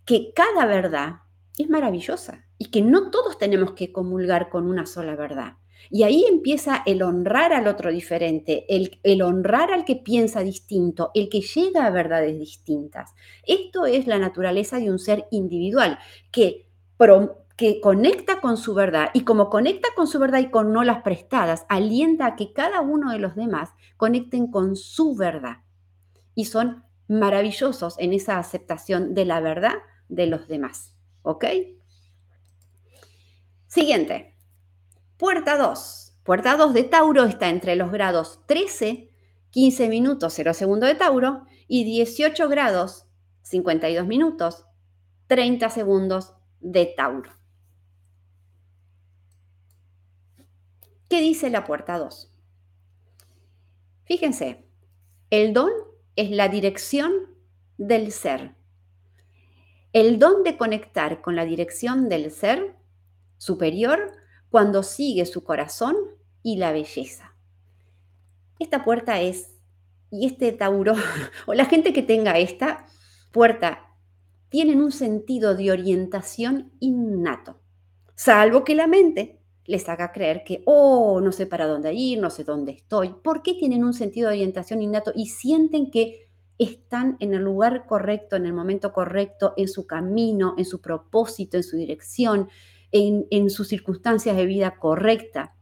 que cada verdad es maravillosa y que no todos tenemos que comulgar con una sola verdad. Y ahí empieza el honrar al otro diferente, el, honrar al que piensa distinto, el que llega a verdades distintas. Esto es la naturaleza de un ser individual que, que conecta con su verdad y como conecta con su verdad y con no las prestadas, alienta a que cada uno de los demás conecten con su verdad. Y son maravillosos en esa aceptación de la verdad de los demás. ¿Ok? Siguiente. Puerta 2. Puerta 2 de Tauro está entre los grados 13, 15 minutos 0 segundos de Tauro y 18 grados 52 minutos 30 segundos de Tauro. ¿Qué dice la puerta 2? Fíjense, el don es la dirección del ser. El don de conectar con la dirección del ser superior cuando sigue su corazón y la belleza. Esta puerta es, y este Tauro, o la gente que tenga esta puerta, tienen un sentido de orientación innato, salvo que la mente les haga creer que, oh, no sé para dónde ir, no sé dónde estoy. ¿Por qué tienen un sentido de orientación innato y sienten que están en el lugar correcto, en el momento correcto, en su camino, en su propósito, en su dirección, en, sus circunstancias de vida correcta.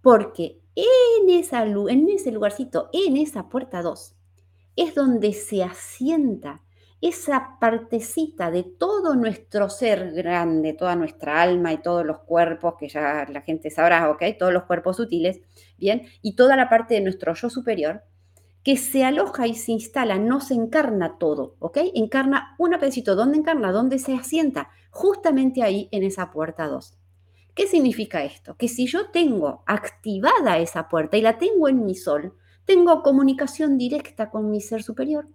Porque en, esa, en ese lugarcito, en esa puerta 2, es donde se asienta esa partecita de todo nuestro ser grande, toda nuestra alma y todos los cuerpos, que ya la gente sabrá, ¿ok? Todos los cuerpos sutiles, ¿bien? Y toda la parte de nuestro yo superior, que se aloja y se instala, no se encarna todo, ¿ok? Encarna un pedacito. ¿Dónde encarna? ¿Dónde se asienta? Justamente ahí en esa puerta 2. ¿Qué significa esto? Que si yo tengo activada esa puerta y la tengo en mi sol, tengo comunicación directa con mi ser superior.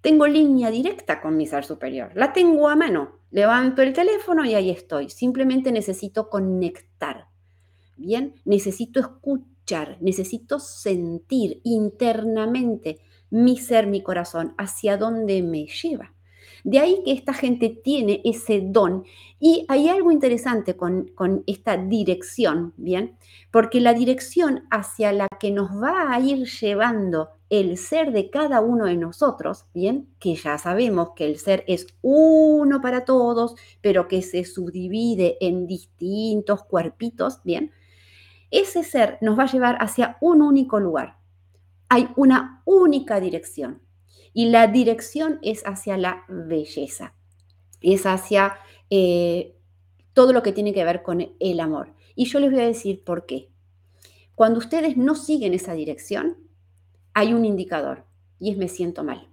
Tengo línea directa con mi ser superior. La tengo a mano. Levanto el teléfono y ahí estoy. Simplemente necesito conectar. Bien, necesito escuchar necesito sentir internamente mi ser, mi corazón, hacia dónde me lleva. De ahí que esta gente tiene ese don. Y hay algo interesante con, con esta dirección, ¿bien? Porque la dirección hacia la que nos va a ir llevando el ser de cada uno de nosotros, ¿bien? Que ya sabemos que el ser es uno para todos, pero que se subdivide en distintos cuerpitos, ¿bien? Ese ser nos va a llevar hacia un único lugar. Hay una única dirección. Y la dirección es hacia la belleza. Es hacia eh, todo lo que tiene que ver con el amor. Y yo les voy a decir por qué. Cuando ustedes no siguen esa dirección, hay un indicador y es me siento mal.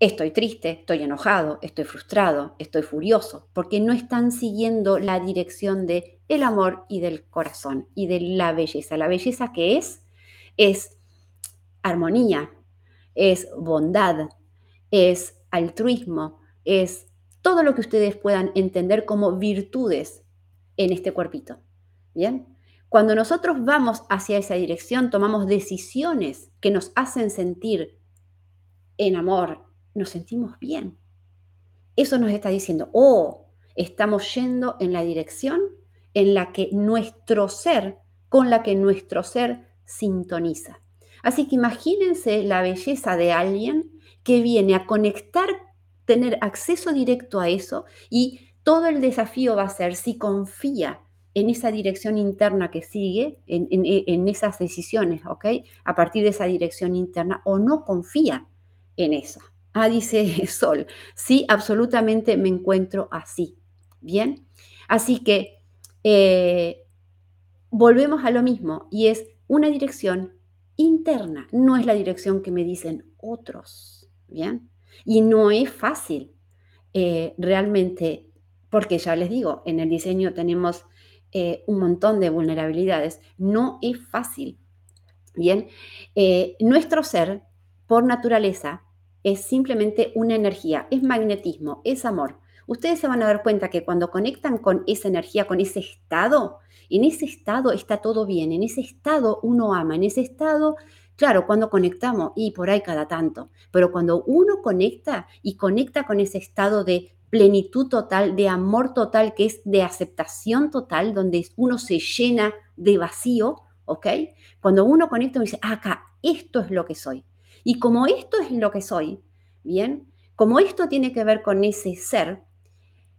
Estoy triste, estoy enojado, estoy frustrado, estoy furioso, porque no están siguiendo la dirección de el amor y del corazón y de la belleza. La belleza que es es armonía, es bondad, es altruismo, es todo lo que ustedes puedan entender como virtudes en este cuerpito. ¿Bien? Cuando nosotros vamos hacia esa dirección, tomamos decisiones que nos hacen sentir en amor, nos sentimos bien. Eso nos está diciendo, oh, estamos yendo en la dirección en la que nuestro ser, con la que nuestro ser sintoniza. Así que imagínense la belleza de alguien que viene a conectar, tener acceso directo a eso y todo el desafío va a ser si confía en esa dirección interna que sigue, en, esas decisiones, ¿ok? A partir de esa dirección interna o no confía en eso. Ah, dice Sol, sí, absolutamente me encuentro así. Bien, así que eh, volvemos a lo mismo y es una dirección interna, no es la dirección que me dicen otros, ¿bien? Y no es fácil eh, realmente, porque ya les digo, en el diseño tenemos eh, un montón de vulnerabilidades, no es fácil, ¿bien? Eh, nuestro ser, por naturaleza, es simplemente una energía, es magnetismo, es amor. Ustedes se van a dar cuenta que cuando conectan con esa energía, con ese estado, en ese estado está todo bien, en ese estado uno ama, en ese estado, claro, cuando conectamos y por ahí cada tanto, pero cuando uno conecta y conecta con ese estado de plenitud total, de amor total, que es de aceptación total, donde uno se llena de vacío, ¿ok? Cuando uno conecta, uno dice, acá, esto es lo que soy. Y como esto es lo que soy, ¿bien? Como esto tiene que ver con ese ser,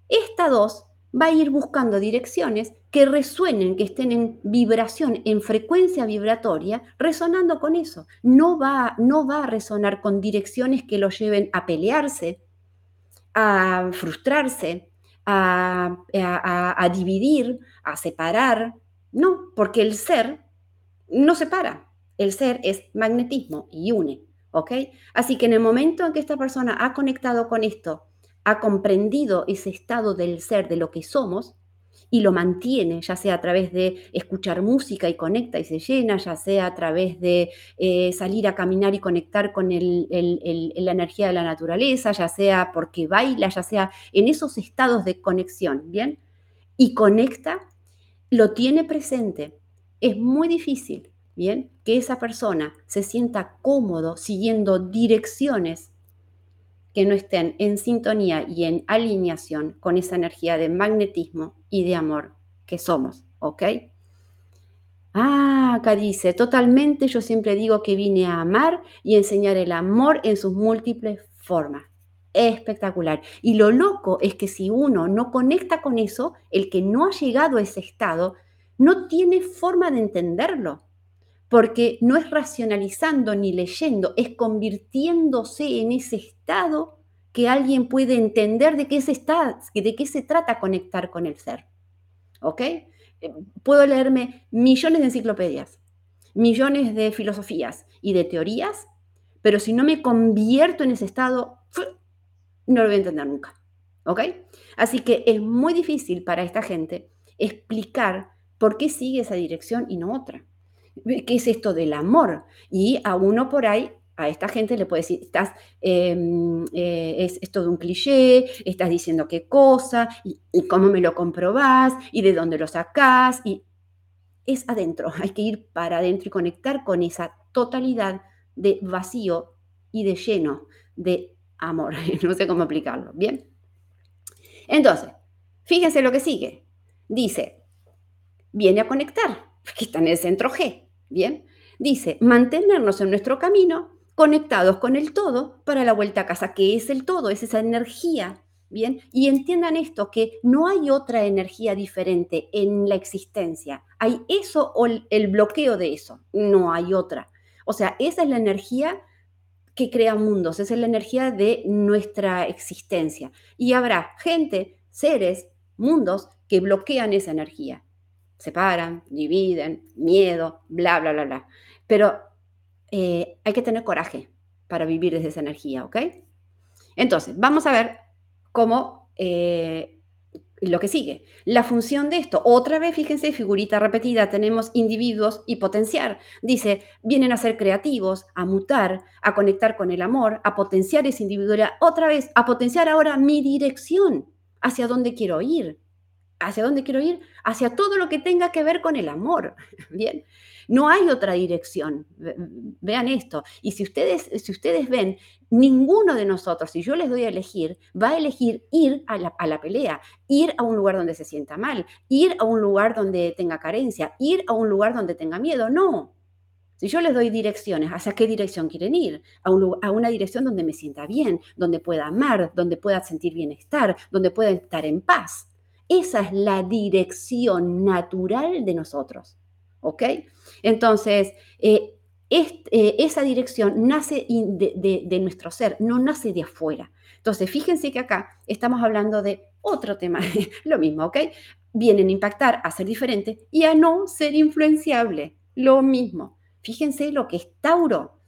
esta dos va a ir buscando direcciones que resuenen, que estén en vibración, en frecuencia vibratoria, resonando con eso. No va, no va a resonar con direcciones que lo lleven a pelearse, a frustrarse, a, a dividir, a separar. No, porque el ser no separa. El ser es magnetismo y une. ¿Ok? Así que en el momento en que esta persona ha conectado con esto ha comprendido ese estado del ser, de lo que somos, y lo mantiene, ya sea a través de escuchar música y conecta y se llena, ya sea a través de eh, salir a caminar y conectar con la energía de la naturaleza, ya sea porque baila, ya sea en esos estados de conexión, ¿bien? Y conecta, lo tiene presente. Es muy difícil, ¿bien? Que esa persona se sienta cómodo siguiendo direcciones que no estén en sintonía y en alineación con esa energía de magnetismo y de amor que somos, ¿ok? Ah, acá dice, totalmente yo siempre digo que vine a amar y enseñar el amor en sus múltiples formas. Espectacular. Y lo loco es que si uno no conecta con eso, el que no ha llegado a ese estado, no tiene forma de entenderlo porque no es racionalizando ni leyendo, es convirtiéndose en ese estado que alguien puede entender de qué se, está, de qué se trata conectar con el ser. ¿Ok? Eh, puedo leerme millones de enciclopedias, millones de filosofías y de teorías, pero si no me convierto en ese estado, no lo voy a entender nunca. ¿Ok? Así que es muy difícil para esta gente explicar por qué sigue esa dirección y no otra. ¿Qué es esto del amor? Y a uno por ahí, a esta gente le puede decir, estás, em, eh, es, todo un cliché, estás diciendo qué cosa, y, cómo me lo comprobás, y de dónde lo sacás, y es adentro, hay que ir para adentro y conectar con esa totalidad de vacío y de lleno, de amor. no sé cómo explicarlo. Bien. Entonces, fíjense lo que sigue. Dice, viene a conectar, que está en el centro G. Bien. Dice, mantenernos en nuestro camino conectados con el todo para la vuelta a casa, que es el todo, es esa energía Bien, y entiendan esto, que no hay otra energía diferente en la existencia. Hay eso o el bloqueo de eso, no hay otra. O sea, esa es la energía que crea mundos, esa es la energía de nuestra existencia. Y habrá gente, seres, mundos que bloquean esa energía. Separan, dividen, miedo, bla, bla, bla, bla. Pero eh, hay que tener coraje para vivir desde esa energía, ¿ok? Entonces, vamos a ver como eh, lo que sigue. La función de esto, otra vez, fíjense, figurita repetida, tenemos individuos y potenciar. Dice, vienen a ser creativos, a mutar, a conectar con el amor, a potenciar esa individualidad, otra vez, a potenciar ahora mi dirección, hacia dónde quiero ir. ¿Hacia dónde quiero ir? Hacia todo lo que tenga que ver con el amor. Bien. No hay otra dirección. Vean esto. Y si ustedes, si ustedes ven, ninguno de nosotros, si yo les doy a elegir, va a elegir ir a la, a la, pelea, ir a un lugar donde se sienta mal, ir a un lugar donde tenga carencia, ir a un lugar donde tenga miedo. No. Si yo les doy direcciones, ¿hacia qué dirección quieren ir? A, a, una dirección donde me sienta bien, donde pueda amar, donde pueda sentir bienestar, donde pueda estar en paz. Esa es la dirección natural de nosotros. ¿Ok? Entonces, eh, eh, esa dirección nace de, nuestro ser, no nace de afuera. Entonces, fíjense que acá estamos hablando de otro tema, lo mismo, ¿ok? Vienen a impactar, a ser diferente y a no ser influenciable, lo mismo. Fíjense lo que es Tauro.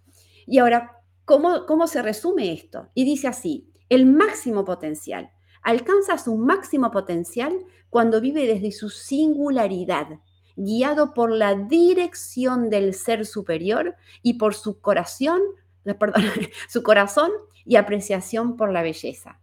Y ahora, ¿cómo, cómo se resume esto? Y dice así, el máximo potencial. Alcanza su máximo potencial cuando vive desde su singularidad, guiado por la dirección del ser superior y por su corazón, perdón, su corazón y apreciación por la belleza.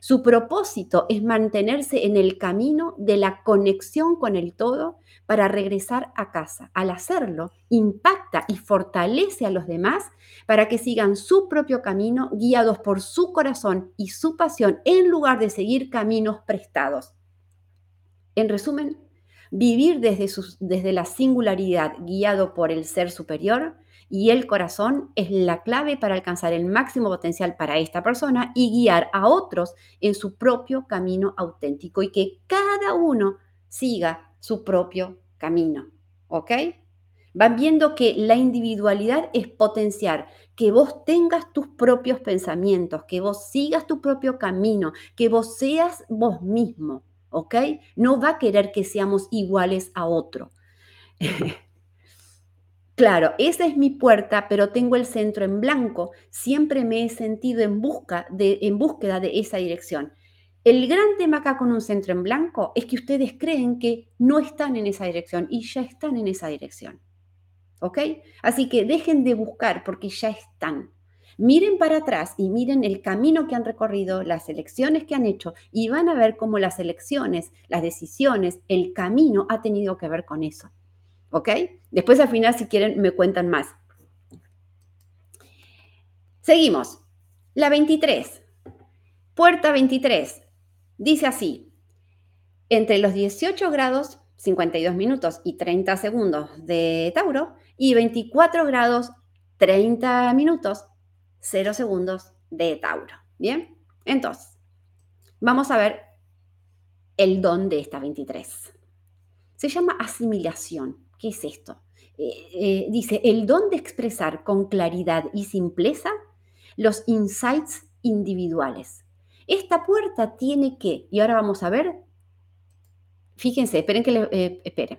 Su propósito es mantenerse en el camino de la conexión con el todo para regresar a casa. Al hacerlo, impacta y fortalece a los demás para que sigan su propio camino guiados por su corazón y su pasión en lugar de seguir caminos prestados. En resumen, Vivir desde, desde la singularidad guiado por el ser superior y el corazón es la clave para alcanzar el máximo potencial para esta persona y guiar a otros en su propio camino auténtico y que cada uno siga su propio camino. ¿Ok? Van viendo que la individualidad es potenciar, que vos tengas tus propios pensamientos, que vos sigas tu propio camino, que vos seas vos mismo. ¿ok? No va a querer que seamos iguales a otro. claro, esa es mi puerta, pero tengo el centro en blanco. Siempre me he sentido en, busca de, en búsqueda de esa dirección. El gran tema acá con un centro en blanco es que ustedes creen que no están en esa dirección y ya están en esa dirección. ¿Ok? Así que dejen de buscar porque ya están. Miren para atrás y miren el camino que han recorrido, las elecciones que han hecho y van a ver cómo las elecciones, las decisiones, el camino ha tenido que ver con eso. ¿Ok? Después al final, si quieren, me cuentan más. Seguimos. La 23. Puerta 23. Dice así. Entre los 18 grados, 52 minutos y 30 segundos de Tauro y 24 grados, 30 minutos 0 segundos de Tauro. Bien, entonces, vamos a ver el don de esta 23. Se llama asimilación. ¿Qué es esto? Eh, eh, dice, el don de expresar con claridad y simpleza los insights individuales. Esta puerta tiene que, y ahora vamos a ver, fíjense, esperen que le, eh, esperen.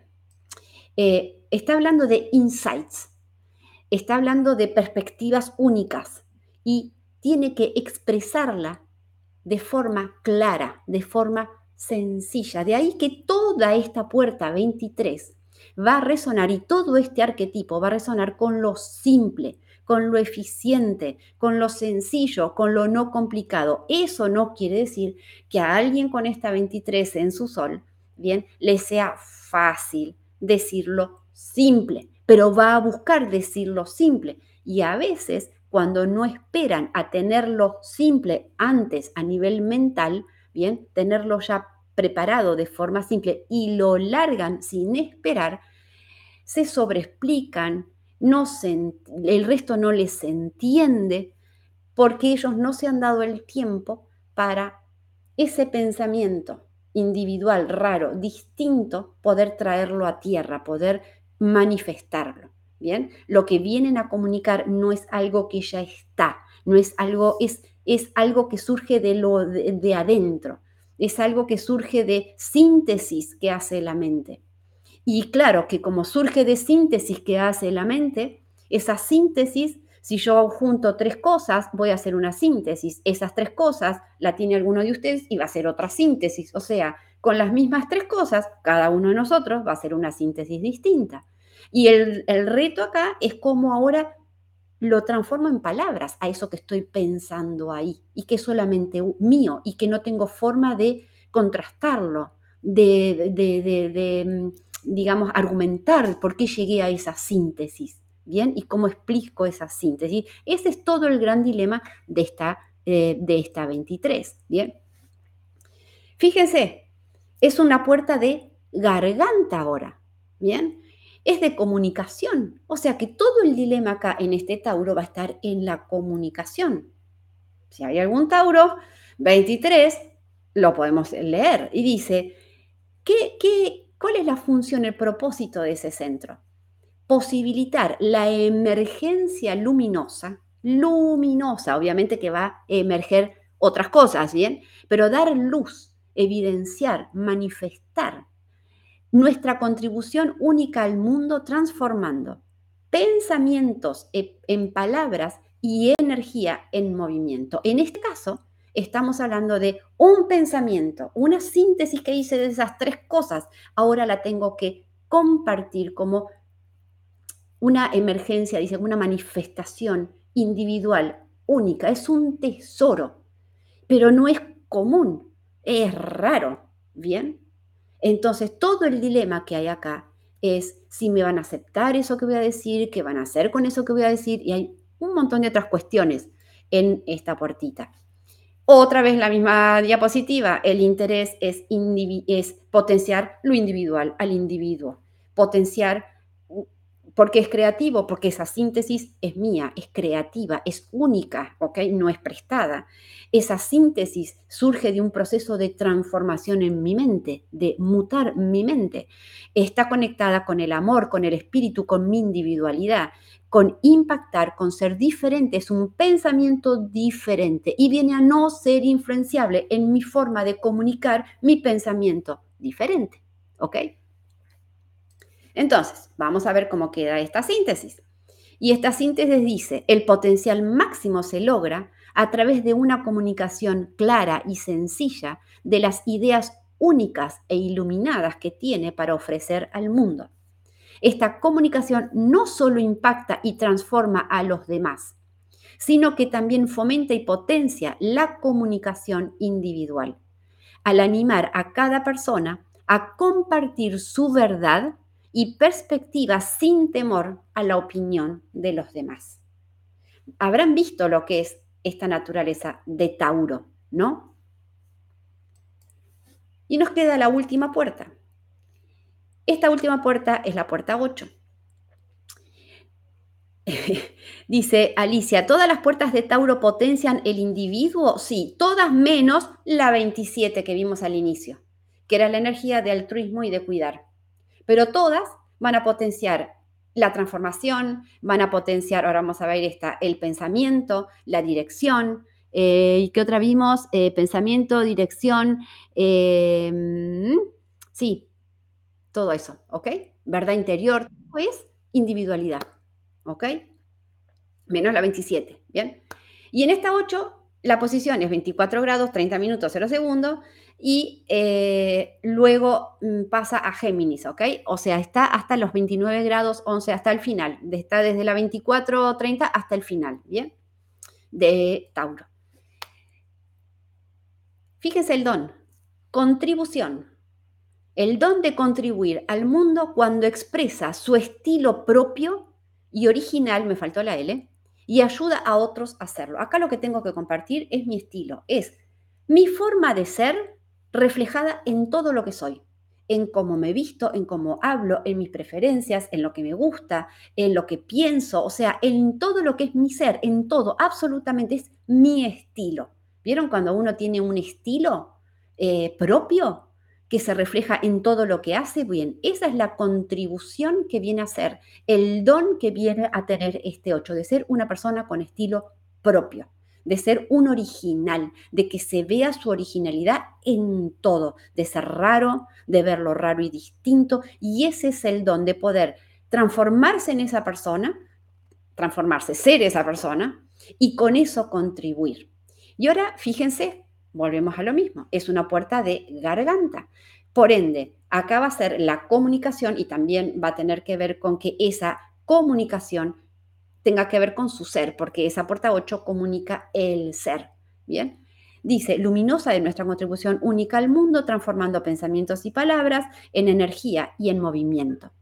está hablando de insights, está hablando de perspectivas únicas, y tiene que expresarla de forma clara, de forma sencilla. De ahí que toda esta puerta 23 va a resonar y todo este arquetipo va a resonar con lo simple, con lo eficiente, con lo sencillo, con lo no complicado. Eso no quiere decir que a alguien con esta 23 en su sol, bien, le sea fácil decirlo simple, pero va a buscar decirlo simple y a veces cuando no esperan a tenerlo simple antes a nivel mental, bien, tenerlo ya preparado de forma simple y lo largan sin esperar, se sobreexplican, no el resto no les entiende porque ellos no se han dado el tiempo para ese pensamiento individual, raro, distinto, poder traerlo a tierra, poder manifestarlo. Bien, lo que vienen a comunicar no es algo que ya está, no es algo, es, es algo que surge de lo de adentro, es algo que surge de síntesis que hace la mente. Y claro que como surge de síntesis que hace la mente, esa síntesis, si yo junto tres cosas, voy a hacer una síntesis. Esas tres cosas la tiene alguno de ustedes y va a ser otra síntesis. O sea, con las mismas tres cosas, cada uno de nosotros va a hacer una síntesis distinta. Y el, el reto acá es cómo ahora lo transformo en palabras a eso que estoy pensando ahí y que es solamente mío y que no tengo forma de contrastarlo, de, mm, digamos, argumentar por qué llegué a esa síntesis, ¿bien? Y cómo explico esa síntesis. Ese es todo el gran dilema de esta, eh, de esta 23, ¿bien? Fíjense, es una puerta de garganta ahora, ¿bien? Es de comunicación. O sea que todo el dilema acá en este Tauro va a estar en la comunicación. Si hay algún Tauro, 23, lo podemos leer y dice, ¿qué, qué, cuál es la función, el propósito de ese centro? Posibilitar la emergencia luminosa, luminosa, obviamente que va a emerger otras cosas, ¿bien? Pero dar luz, evidenciar, manifestar nuestra contribución única al mundo transformando pensamientos e, en palabras y energía en movimiento. En este caso, estamos hablando de un pensamiento, una síntesis que hice de esas tres cosas. Ahora la tengo que compartir como una emergencia, dice, una manifestación individual, única. Es un tesoro, pero no es común, es raro, ¿bien? Entonces, todo el dilema que hay acá es si me van a aceptar eso que voy a decir, qué van a hacer con eso que voy a decir, y hay un montón de otras cuestiones en esta puertita. Otra vez la misma diapositiva, el interés es, es potenciar lo individual al individuo, potenciar porque es creativo, porque esa síntesis es mía, es creativa, es única, ¿ok? No es prestada. Esa síntesis surge de un proceso de transformación en mi mente, de mutar mi mente. Está conectada con el amor, con el espíritu, con mi individualidad, con impactar, con ser diferente. Es un pensamiento diferente y viene a no ser influenciable en mi forma de comunicar mi pensamiento diferente, ¿ok? Entonces, vamos a ver cómo queda esta síntesis. Y esta síntesis dice, el potencial máximo se logra a través de una comunicación clara y sencilla de las ideas únicas e iluminadas que tiene para ofrecer al mundo. Esta comunicación no solo impacta y transforma a los demás, sino que también fomenta y potencia la comunicación individual, al animar a cada persona a compartir su verdad y perspectiva sin temor a la opinión de los demás. Habrán visto lo que es esta naturaleza de Tauro, ¿no? Y nos queda la última puerta. Esta última puerta es la puerta 8. Dice Alicia, ¿todas las puertas de Tauro potencian el individuo? Sí, todas menos la 27 que vimos al inicio, que era la energía de altruismo y de cuidar pero todas van a potenciar la transformación, van a potenciar, ahora vamos a ver esta, el pensamiento, la dirección, eh, ¿y qué otra vimos? Eh, pensamiento, dirección, eh, sí, todo eso, ¿ok? Verdad interior, pues individualidad, ¿ok? Menos la 27, ¿bien? Y en esta 8, la posición es 24 grados, 30 minutos, 0 segundos, y eh, luego mm, pasa a Géminis, ¿ok? O sea, está hasta los 29 grados 11, hasta el final, está desde la 24.30 hasta el final, ¿bien? De Tauro. Fíjese el don, contribución. El don de contribuir al mundo cuando expresa su estilo propio y original, me faltó la L, y ayuda a otros a hacerlo. Acá lo que tengo que compartir es mi estilo, es mi forma de ser reflejada en todo lo que soy, en cómo me visto, en cómo hablo, en mis preferencias, en lo que me gusta, en lo que pienso, o sea, en todo lo que es mi ser, en todo, absolutamente es mi estilo. ¿Vieron cuando uno tiene un estilo eh, propio? que se refleja en todo lo que hace, bien, esa es la contribución que viene a ser, el don que viene a tener este 8, de ser una persona con estilo propio de ser un original, de que se vea su originalidad en todo, de ser raro, de verlo raro y distinto. Y ese es el don de poder transformarse en esa persona, transformarse, ser esa persona y con eso contribuir. Y ahora, fíjense, volvemos a lo mismo, es una puerta de garganta. Por ende, acá va a ser la comunicación y también va a tener que ver con que esa comunicación tenga que ver con su ser, porque esa puerta 8 comunica el ser. Bien. Dice, luminosa de nuestra contribución única al mundo, transformando pensamientos y palabras en energía y en movimiento.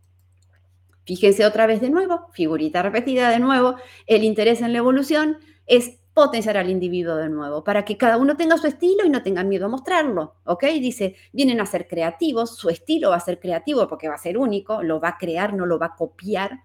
Fíjense otra vez de nuevo, figurita repetida de nuevo, el interés en la evolución es potenciar al individuo de nuevo, para que cada uno tenga su estilo y no tenga miedo a mostrarlo, ¿ok? Dice, vienen a ser creativos, su estilo va a ser creativo porque va a ser único, lo va a crear, no lo va a copiar,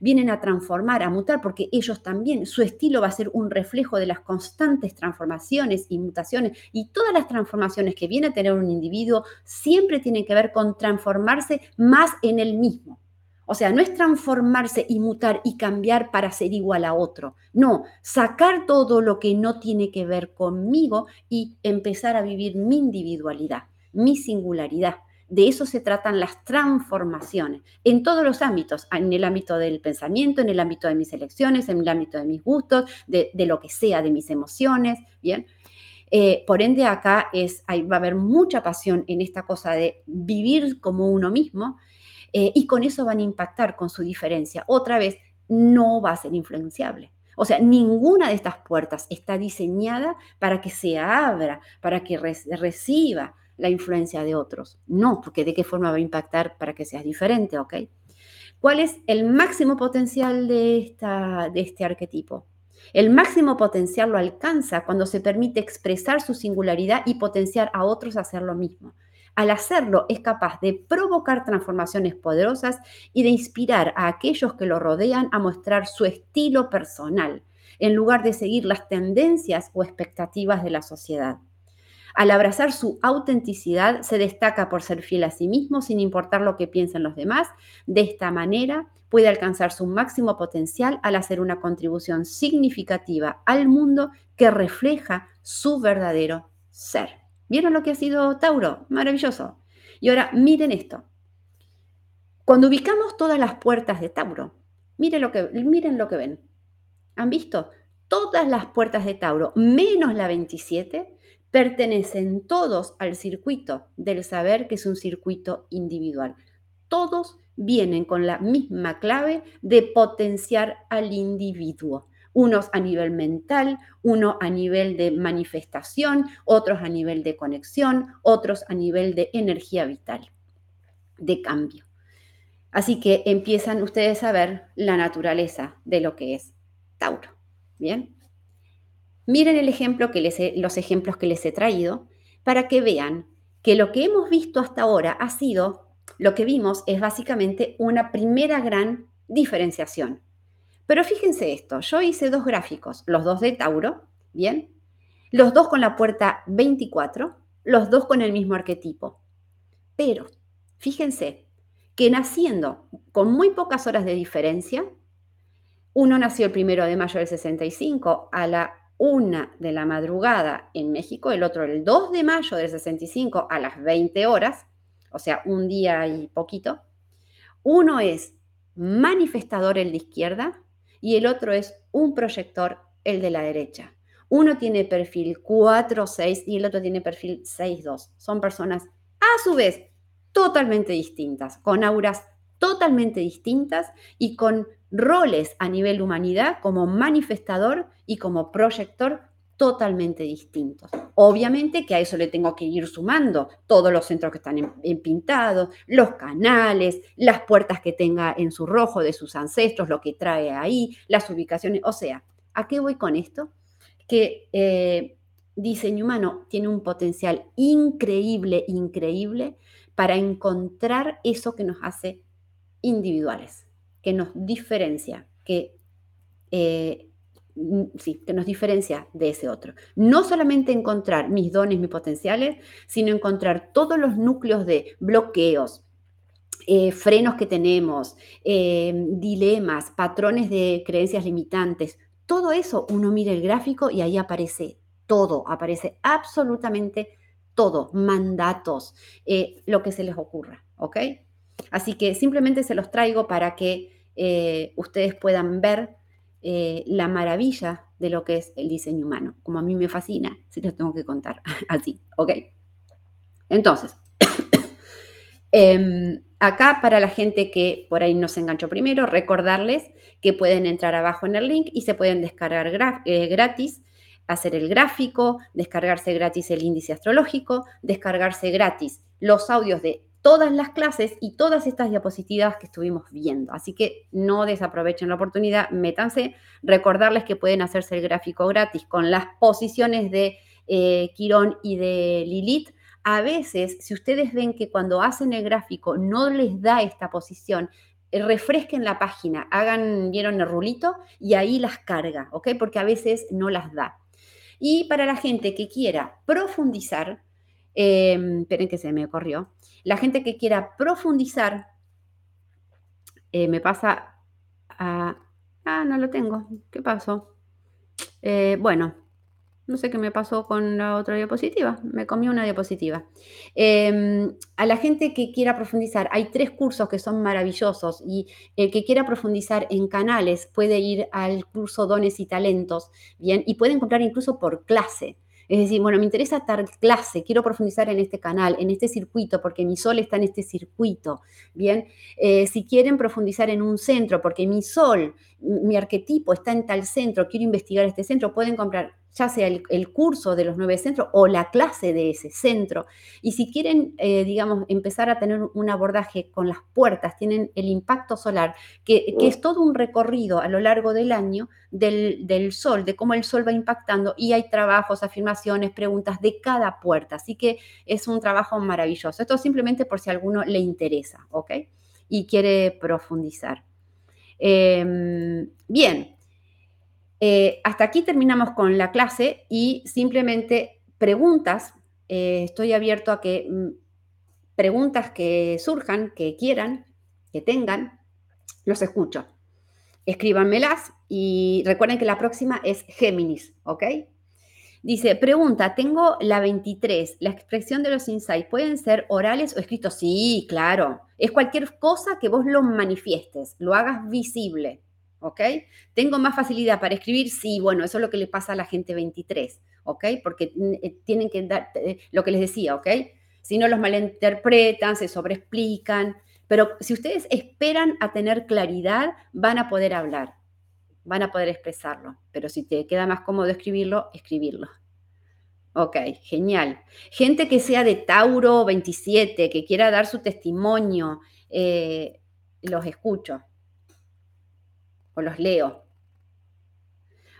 vienen a transformar, a mutar, porque ellos también, su estilo va a ser un reflejo de las constantes transformaciones y mutaciones y todas las transformaciones que viene a tener un individuo siempre tienen que ver con transformarse más en el mismo. O sea, no es transformarse y mutar y cambiar para ser igual a otro. No, sacar todo lo que no tiene que ver conmigo y empezar a vivir mi individualidad, mi singularidad. De eso se tratan las transformaciones en todos los ámbitos, en el ámbito del pensamiento, en el ámbito de mis elecciones, en el ámbito de mis gustos, de, lo que sea, de mis emociones, ¿bien? Eh, por ende, acá es, va a haber mucha pasión en esta cosa de vivir como uno mismo eh, y con eso van a impactar con su diferencia. Otra vez, no va a ser influenciable. O sea, ninguna de estas puertas está diseñada para que se abra, para que reciba, la influencia de otros. No, porque de qué forma va a impactar para que seas diferente, ¿ok? ¿Cuál es el máximo potencial de, esta, de este arquetipo? El máximo potencial lo alcanza cuando se permite expresar su singularidad y potenciar a otros a hacer lo mismo. Al hacerlo es capaz de provocar transformaciones poderosas y de inspirar a aquellos que lo rodean a mostrar su estilo personal, en lugar de seguir las tendencias o expectativas de la sociedad. Al abrazar su autenticidad, se destaca por ser fiel a sí mismo sin importar lo que piensen los demás. De esta manera, puede alcanzar su máximo potencial al hacer una contribución significativa al mundo que refleja su verdadero ser. ¿Vieron lo que ha sido Tauro? Maravilloso. Y ahora miren esto. Cuando ubicamos todas las puertas de Tauro, miren lo que, miren lo que ven. ¿Han visto? Todas las puertas de Tauro, menos la 27, pertenecen todos al circuito del saber, que es un circuito individual. Todos vienen con la misma clave de potenciar al individuo. Unos a nivel mental, uno a nivel de manifestación, otros a nivel de conexión, otros a nivel de energía vital, de cambio. Así que empiezan ustedes a ver la naturaleza de lo que es Tauro. Bien. Miren el ejemplo que les los ejemplos que les he traído para que vean que lo que hemos visto hasta ahora ha sido, lo que vimos es básicamente una primera gran diferenciación. Pero fíjense esto, yo hice dos gráficos, los dos de Tauro, ¿bien? Los dos con la puerta 24, los dos con el mismo arquetipo. Pero fíjense que naciendo con muy pocas horas de diferencia, uno nació el primero de mayo del 65 a la una de la madrugada en México, el otro el 2 de mayo del 65 a las 20 horas, o sea, un día y poquito. Uno es manifestador el de izquierda y el otro es un proyector el de la derecha. Uno tiene perfil 4-6 y el otro tiene perfil 6-2. Son personas a su vez totalmente distintas, con auras totalmente distintas y con roles a nivel humanidad como manifestador y como proyector totalmente distintos. Obviamente que a eso le tengo que ir sumando todos los centros que están en, pintados, los canales, las puertas que tenga en su rojo de sus ancestros, lo que trae ahí, las ubicaciones, o sea, ¿A qué voy con esto? Que eh, diseño humano tiene un potencial increíble, increíble para encontrar eso que nos hace individuales, que nos diferencia, que, eh, sí, que nos diferencia de ese otro. No solamente encontrar mis dones, mis potenciales, sino encontrar todos los núcleos de bloqueos, eh, frenos que tenemos, eh, dilemas, patrones de creencias limitantes, todo eso uno mira el gráfico y ahí aparece todo, aparece absolutamente todo, mandatos, lo que se les ocurra, ¿ok? Así que simplemente se los traigo para que ustedes puedan ver la maravilla de lo que es el diseño humano, como a mí me fascina, si les tengo que contar así, ¿ok? Entonces, Em, acá para la gente que por ahí no se enganchó primero, recordarles que pueden entrar abajo en el link y se pueden descargar eh, gratis, hacer el gráfico, descargarse gratis el índice astrológico, descargarse gratis los audios de todas las clases y todas estas diapositivas que estuvimos viendo. Así que no desaprovechen la oportunidad, métanse. Recordarles que pueden hacerse el gráfico gratis con las posiciones de eh, Quirón y de Lilith a veces, si ustedes ven que cuando hacen el gráfico no les da esta posición, eh, refresquen la página, hagan, vieron el rulito y ahí las carga, ¿ok? Porque a veces no las da. Y para la gente que quiera profundizar, em, esperen que se me corrió, la gente que quiera profundizar, eh, me pasa a... Ah, no lo tengo. ¿Qué pasó? Eh, bueno, no sé qué me pasó con la otra diapositiva. Me comí una diapositiva. Em, a la gente que quiera profundizar, hay tres cursos que son maravillosos y el que quiera profundizar en canales puede ir al curso Dones y Talentos, ¿bien? Y pueden comprar incluso por clase. Es decir, bueno, me interesa tal clase, quiero profundizar en este canal, en este circuito, porque mi sol está en este circuito. Bien, eh, si quieren profundizar en un centro, porque mi sol, mi arquetipo está en tal centro, quiero investigar este centro, pueden comprar ya sea el, curso de los nueve centros o la clase de ese centro. Y si quieren, eh, digamos, empezar a tener un abordaje con las puertas, tienen el impacto solar, que, es todo un recorrido a lo largo del año del, del, sol, de cómo el sol va impactando y hay trabajos, afirmaciones, preguntas de cada puerta. Así que es un trabajo maravilloso. Esto simplemente por si a alguno le interesa, ¿ok? Y quiere profundizar. Em, bien, eh, hasta aquí terminamos con la clase y simplemente preguntas. Eh, estoy abierto a que mm, preguntas que surjan, que quieran, que tengan, los escucho. Escríbanmelas y recuerden que la próxima es Géminis, ¿ok? Dice, pregunta, tengo la 23, la expresión de los insights, ¿pueden ser orales o escritos? Sí, claro. Es cualquier cosa que vos lo manifiestes, lo hagas visible. ¿Ok? ¿Tengo más facilidad para escribir? Sí, bueno, eso es lo que le pasa a la gente 23, ¿ok? Porque mm, eh, tienen que dar, eh, lo que les decía, ¿ok? Si no los malinterpretan, se sobreexplican, pero si ustedes esperan a tener claridad, van a poder hablar, van a poder expresarlo, pero si te queda más cómodo escribirlo, escribirlo. Ok, genial. Gente que sea de Tauro 27, que quiera dar su testimonio, eh, los escucho o los leo.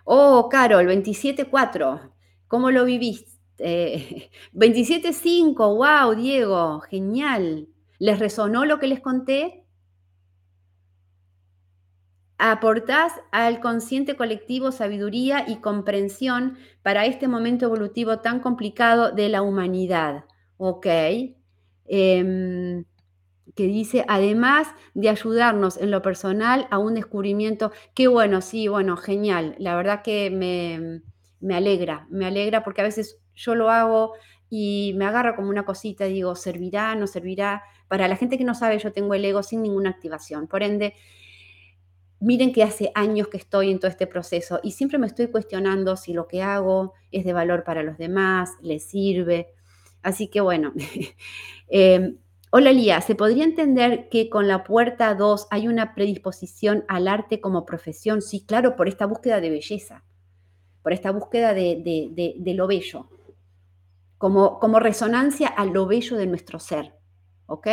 Oh, Carol, 27.4, ¿cómo lo viviste? 27.5, wow, Diego, genial. ¿Les resonó lo que les conté? Aportás al consciente colectivo sabiduría y comprensión para este momento evolutivo tan complicado de la humanidad. Ok. Em, que dice, además de ayudarnos en lo personal a un descubrimiento, qué bueno, sí, bueno, genial. La verdad que me, me alegra, me alegra porque a veces yo lo hago y me agarra como una cosita, digo, ¿servirá? ¿No servirá? Para la gente que no sabe, yo tengo el ego sin ninguna activación. Por ende, miren que hace años que estoy en todo este proceso y siempre me estoy cuestionando si lo que hago es de valor para los demás, les sirve. Así que bueno, eh, Hola Lía, ¿se podría entender que con la puerta 2 hay una predisposición al arte como profesión? Sí, claro, por esta búsqueda de belleza, por esta búsqueda de, lo bello, como, como resonancia a lo bello de nuestro ser, ¿ok?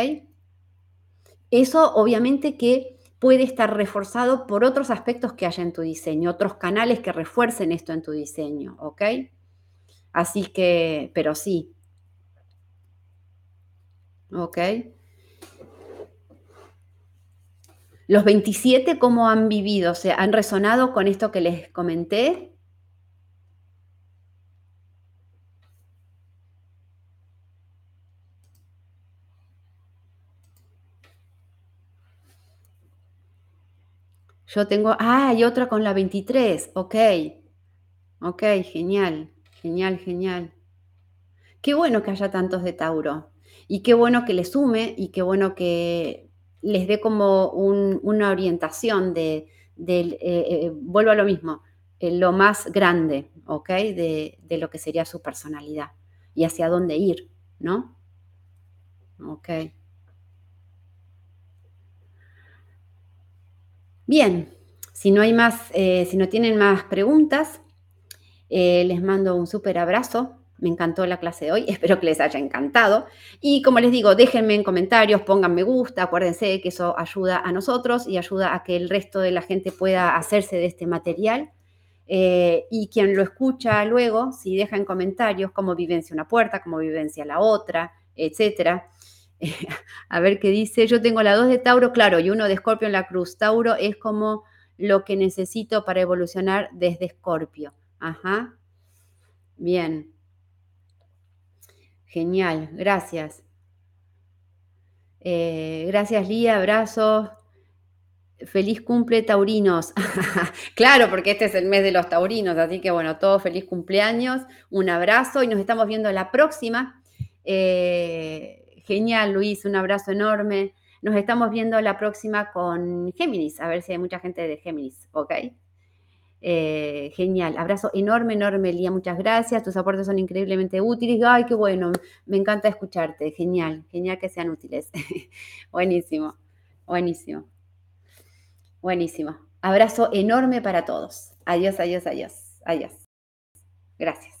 Eso obviamente que puede estar reforzado por otros aspectos que haya en tu diseño, otros canales que refuercen esto en tu diseño, ¿ok? Así que, pero sí. ¿Ok? Los 27, ¿cómo han vivido? O sea, ¿han resonado con esto que les comenté? Yo tengo, ah, hay otra con la 23, ok. Ok, genial, genial, genial. Qué bueno que haya tantos de Tauro. Y qué bueno que le sume y qué bueno que les dé como una orientación de, eh, eh, vuelvo a lo mismo, lo más grande, ¿ok? De, lo que sería su personalidad y hacia dónde ir, ¿no? Ok. Bien, si no hay más, eh, si no tienen más preguntas, eh, les mando un súper abrazo. Me encantó la clase de hoy, espero que les haya encantado. Y como les digo, déjenme en comentarios, pongan me gusta, acuérdense que eso ayuda a nosotros y ayuda a que el resto de la gente pueda hacerse de este material. Eh, y quien lo escucha luego, si deja en comentarios cómo vivencia una puerta, cómo vivencia la otra, etcétera, a ver qué dice. Yo tengo la 2 de Tauro, claro, y uno de Escorpio en la cruz. Tauro es como lo que necesito para evolucionar desde Escorpio. Ajá. Bien. Genial, gracias. Eh, gracias, Lía, abrazos. Feliz cumple, taurinos. claro, porque este es el mes de los taurinos, así que bueno, todo feliz cumpleaños, un abrazo y nos estamos viendo la próxima. Eh, Genial, Luis, un abrazo enorme. Nos estamos viendo la próxima con Géminis, a ver si hay mucha gente de Géminis, ¿ok? Eh, genial, abrazo enorme, enorme, Lía, muchas gracias. Tus aportes son increíblemente útiles. Ay, qué bueno, me encanta escucharte. Genial, genial que sean útiles. buenísimo, buenísimo, buenísimo. Abrazo enorme para todos. Adiós, adiós, adiós, adiós. Gracias.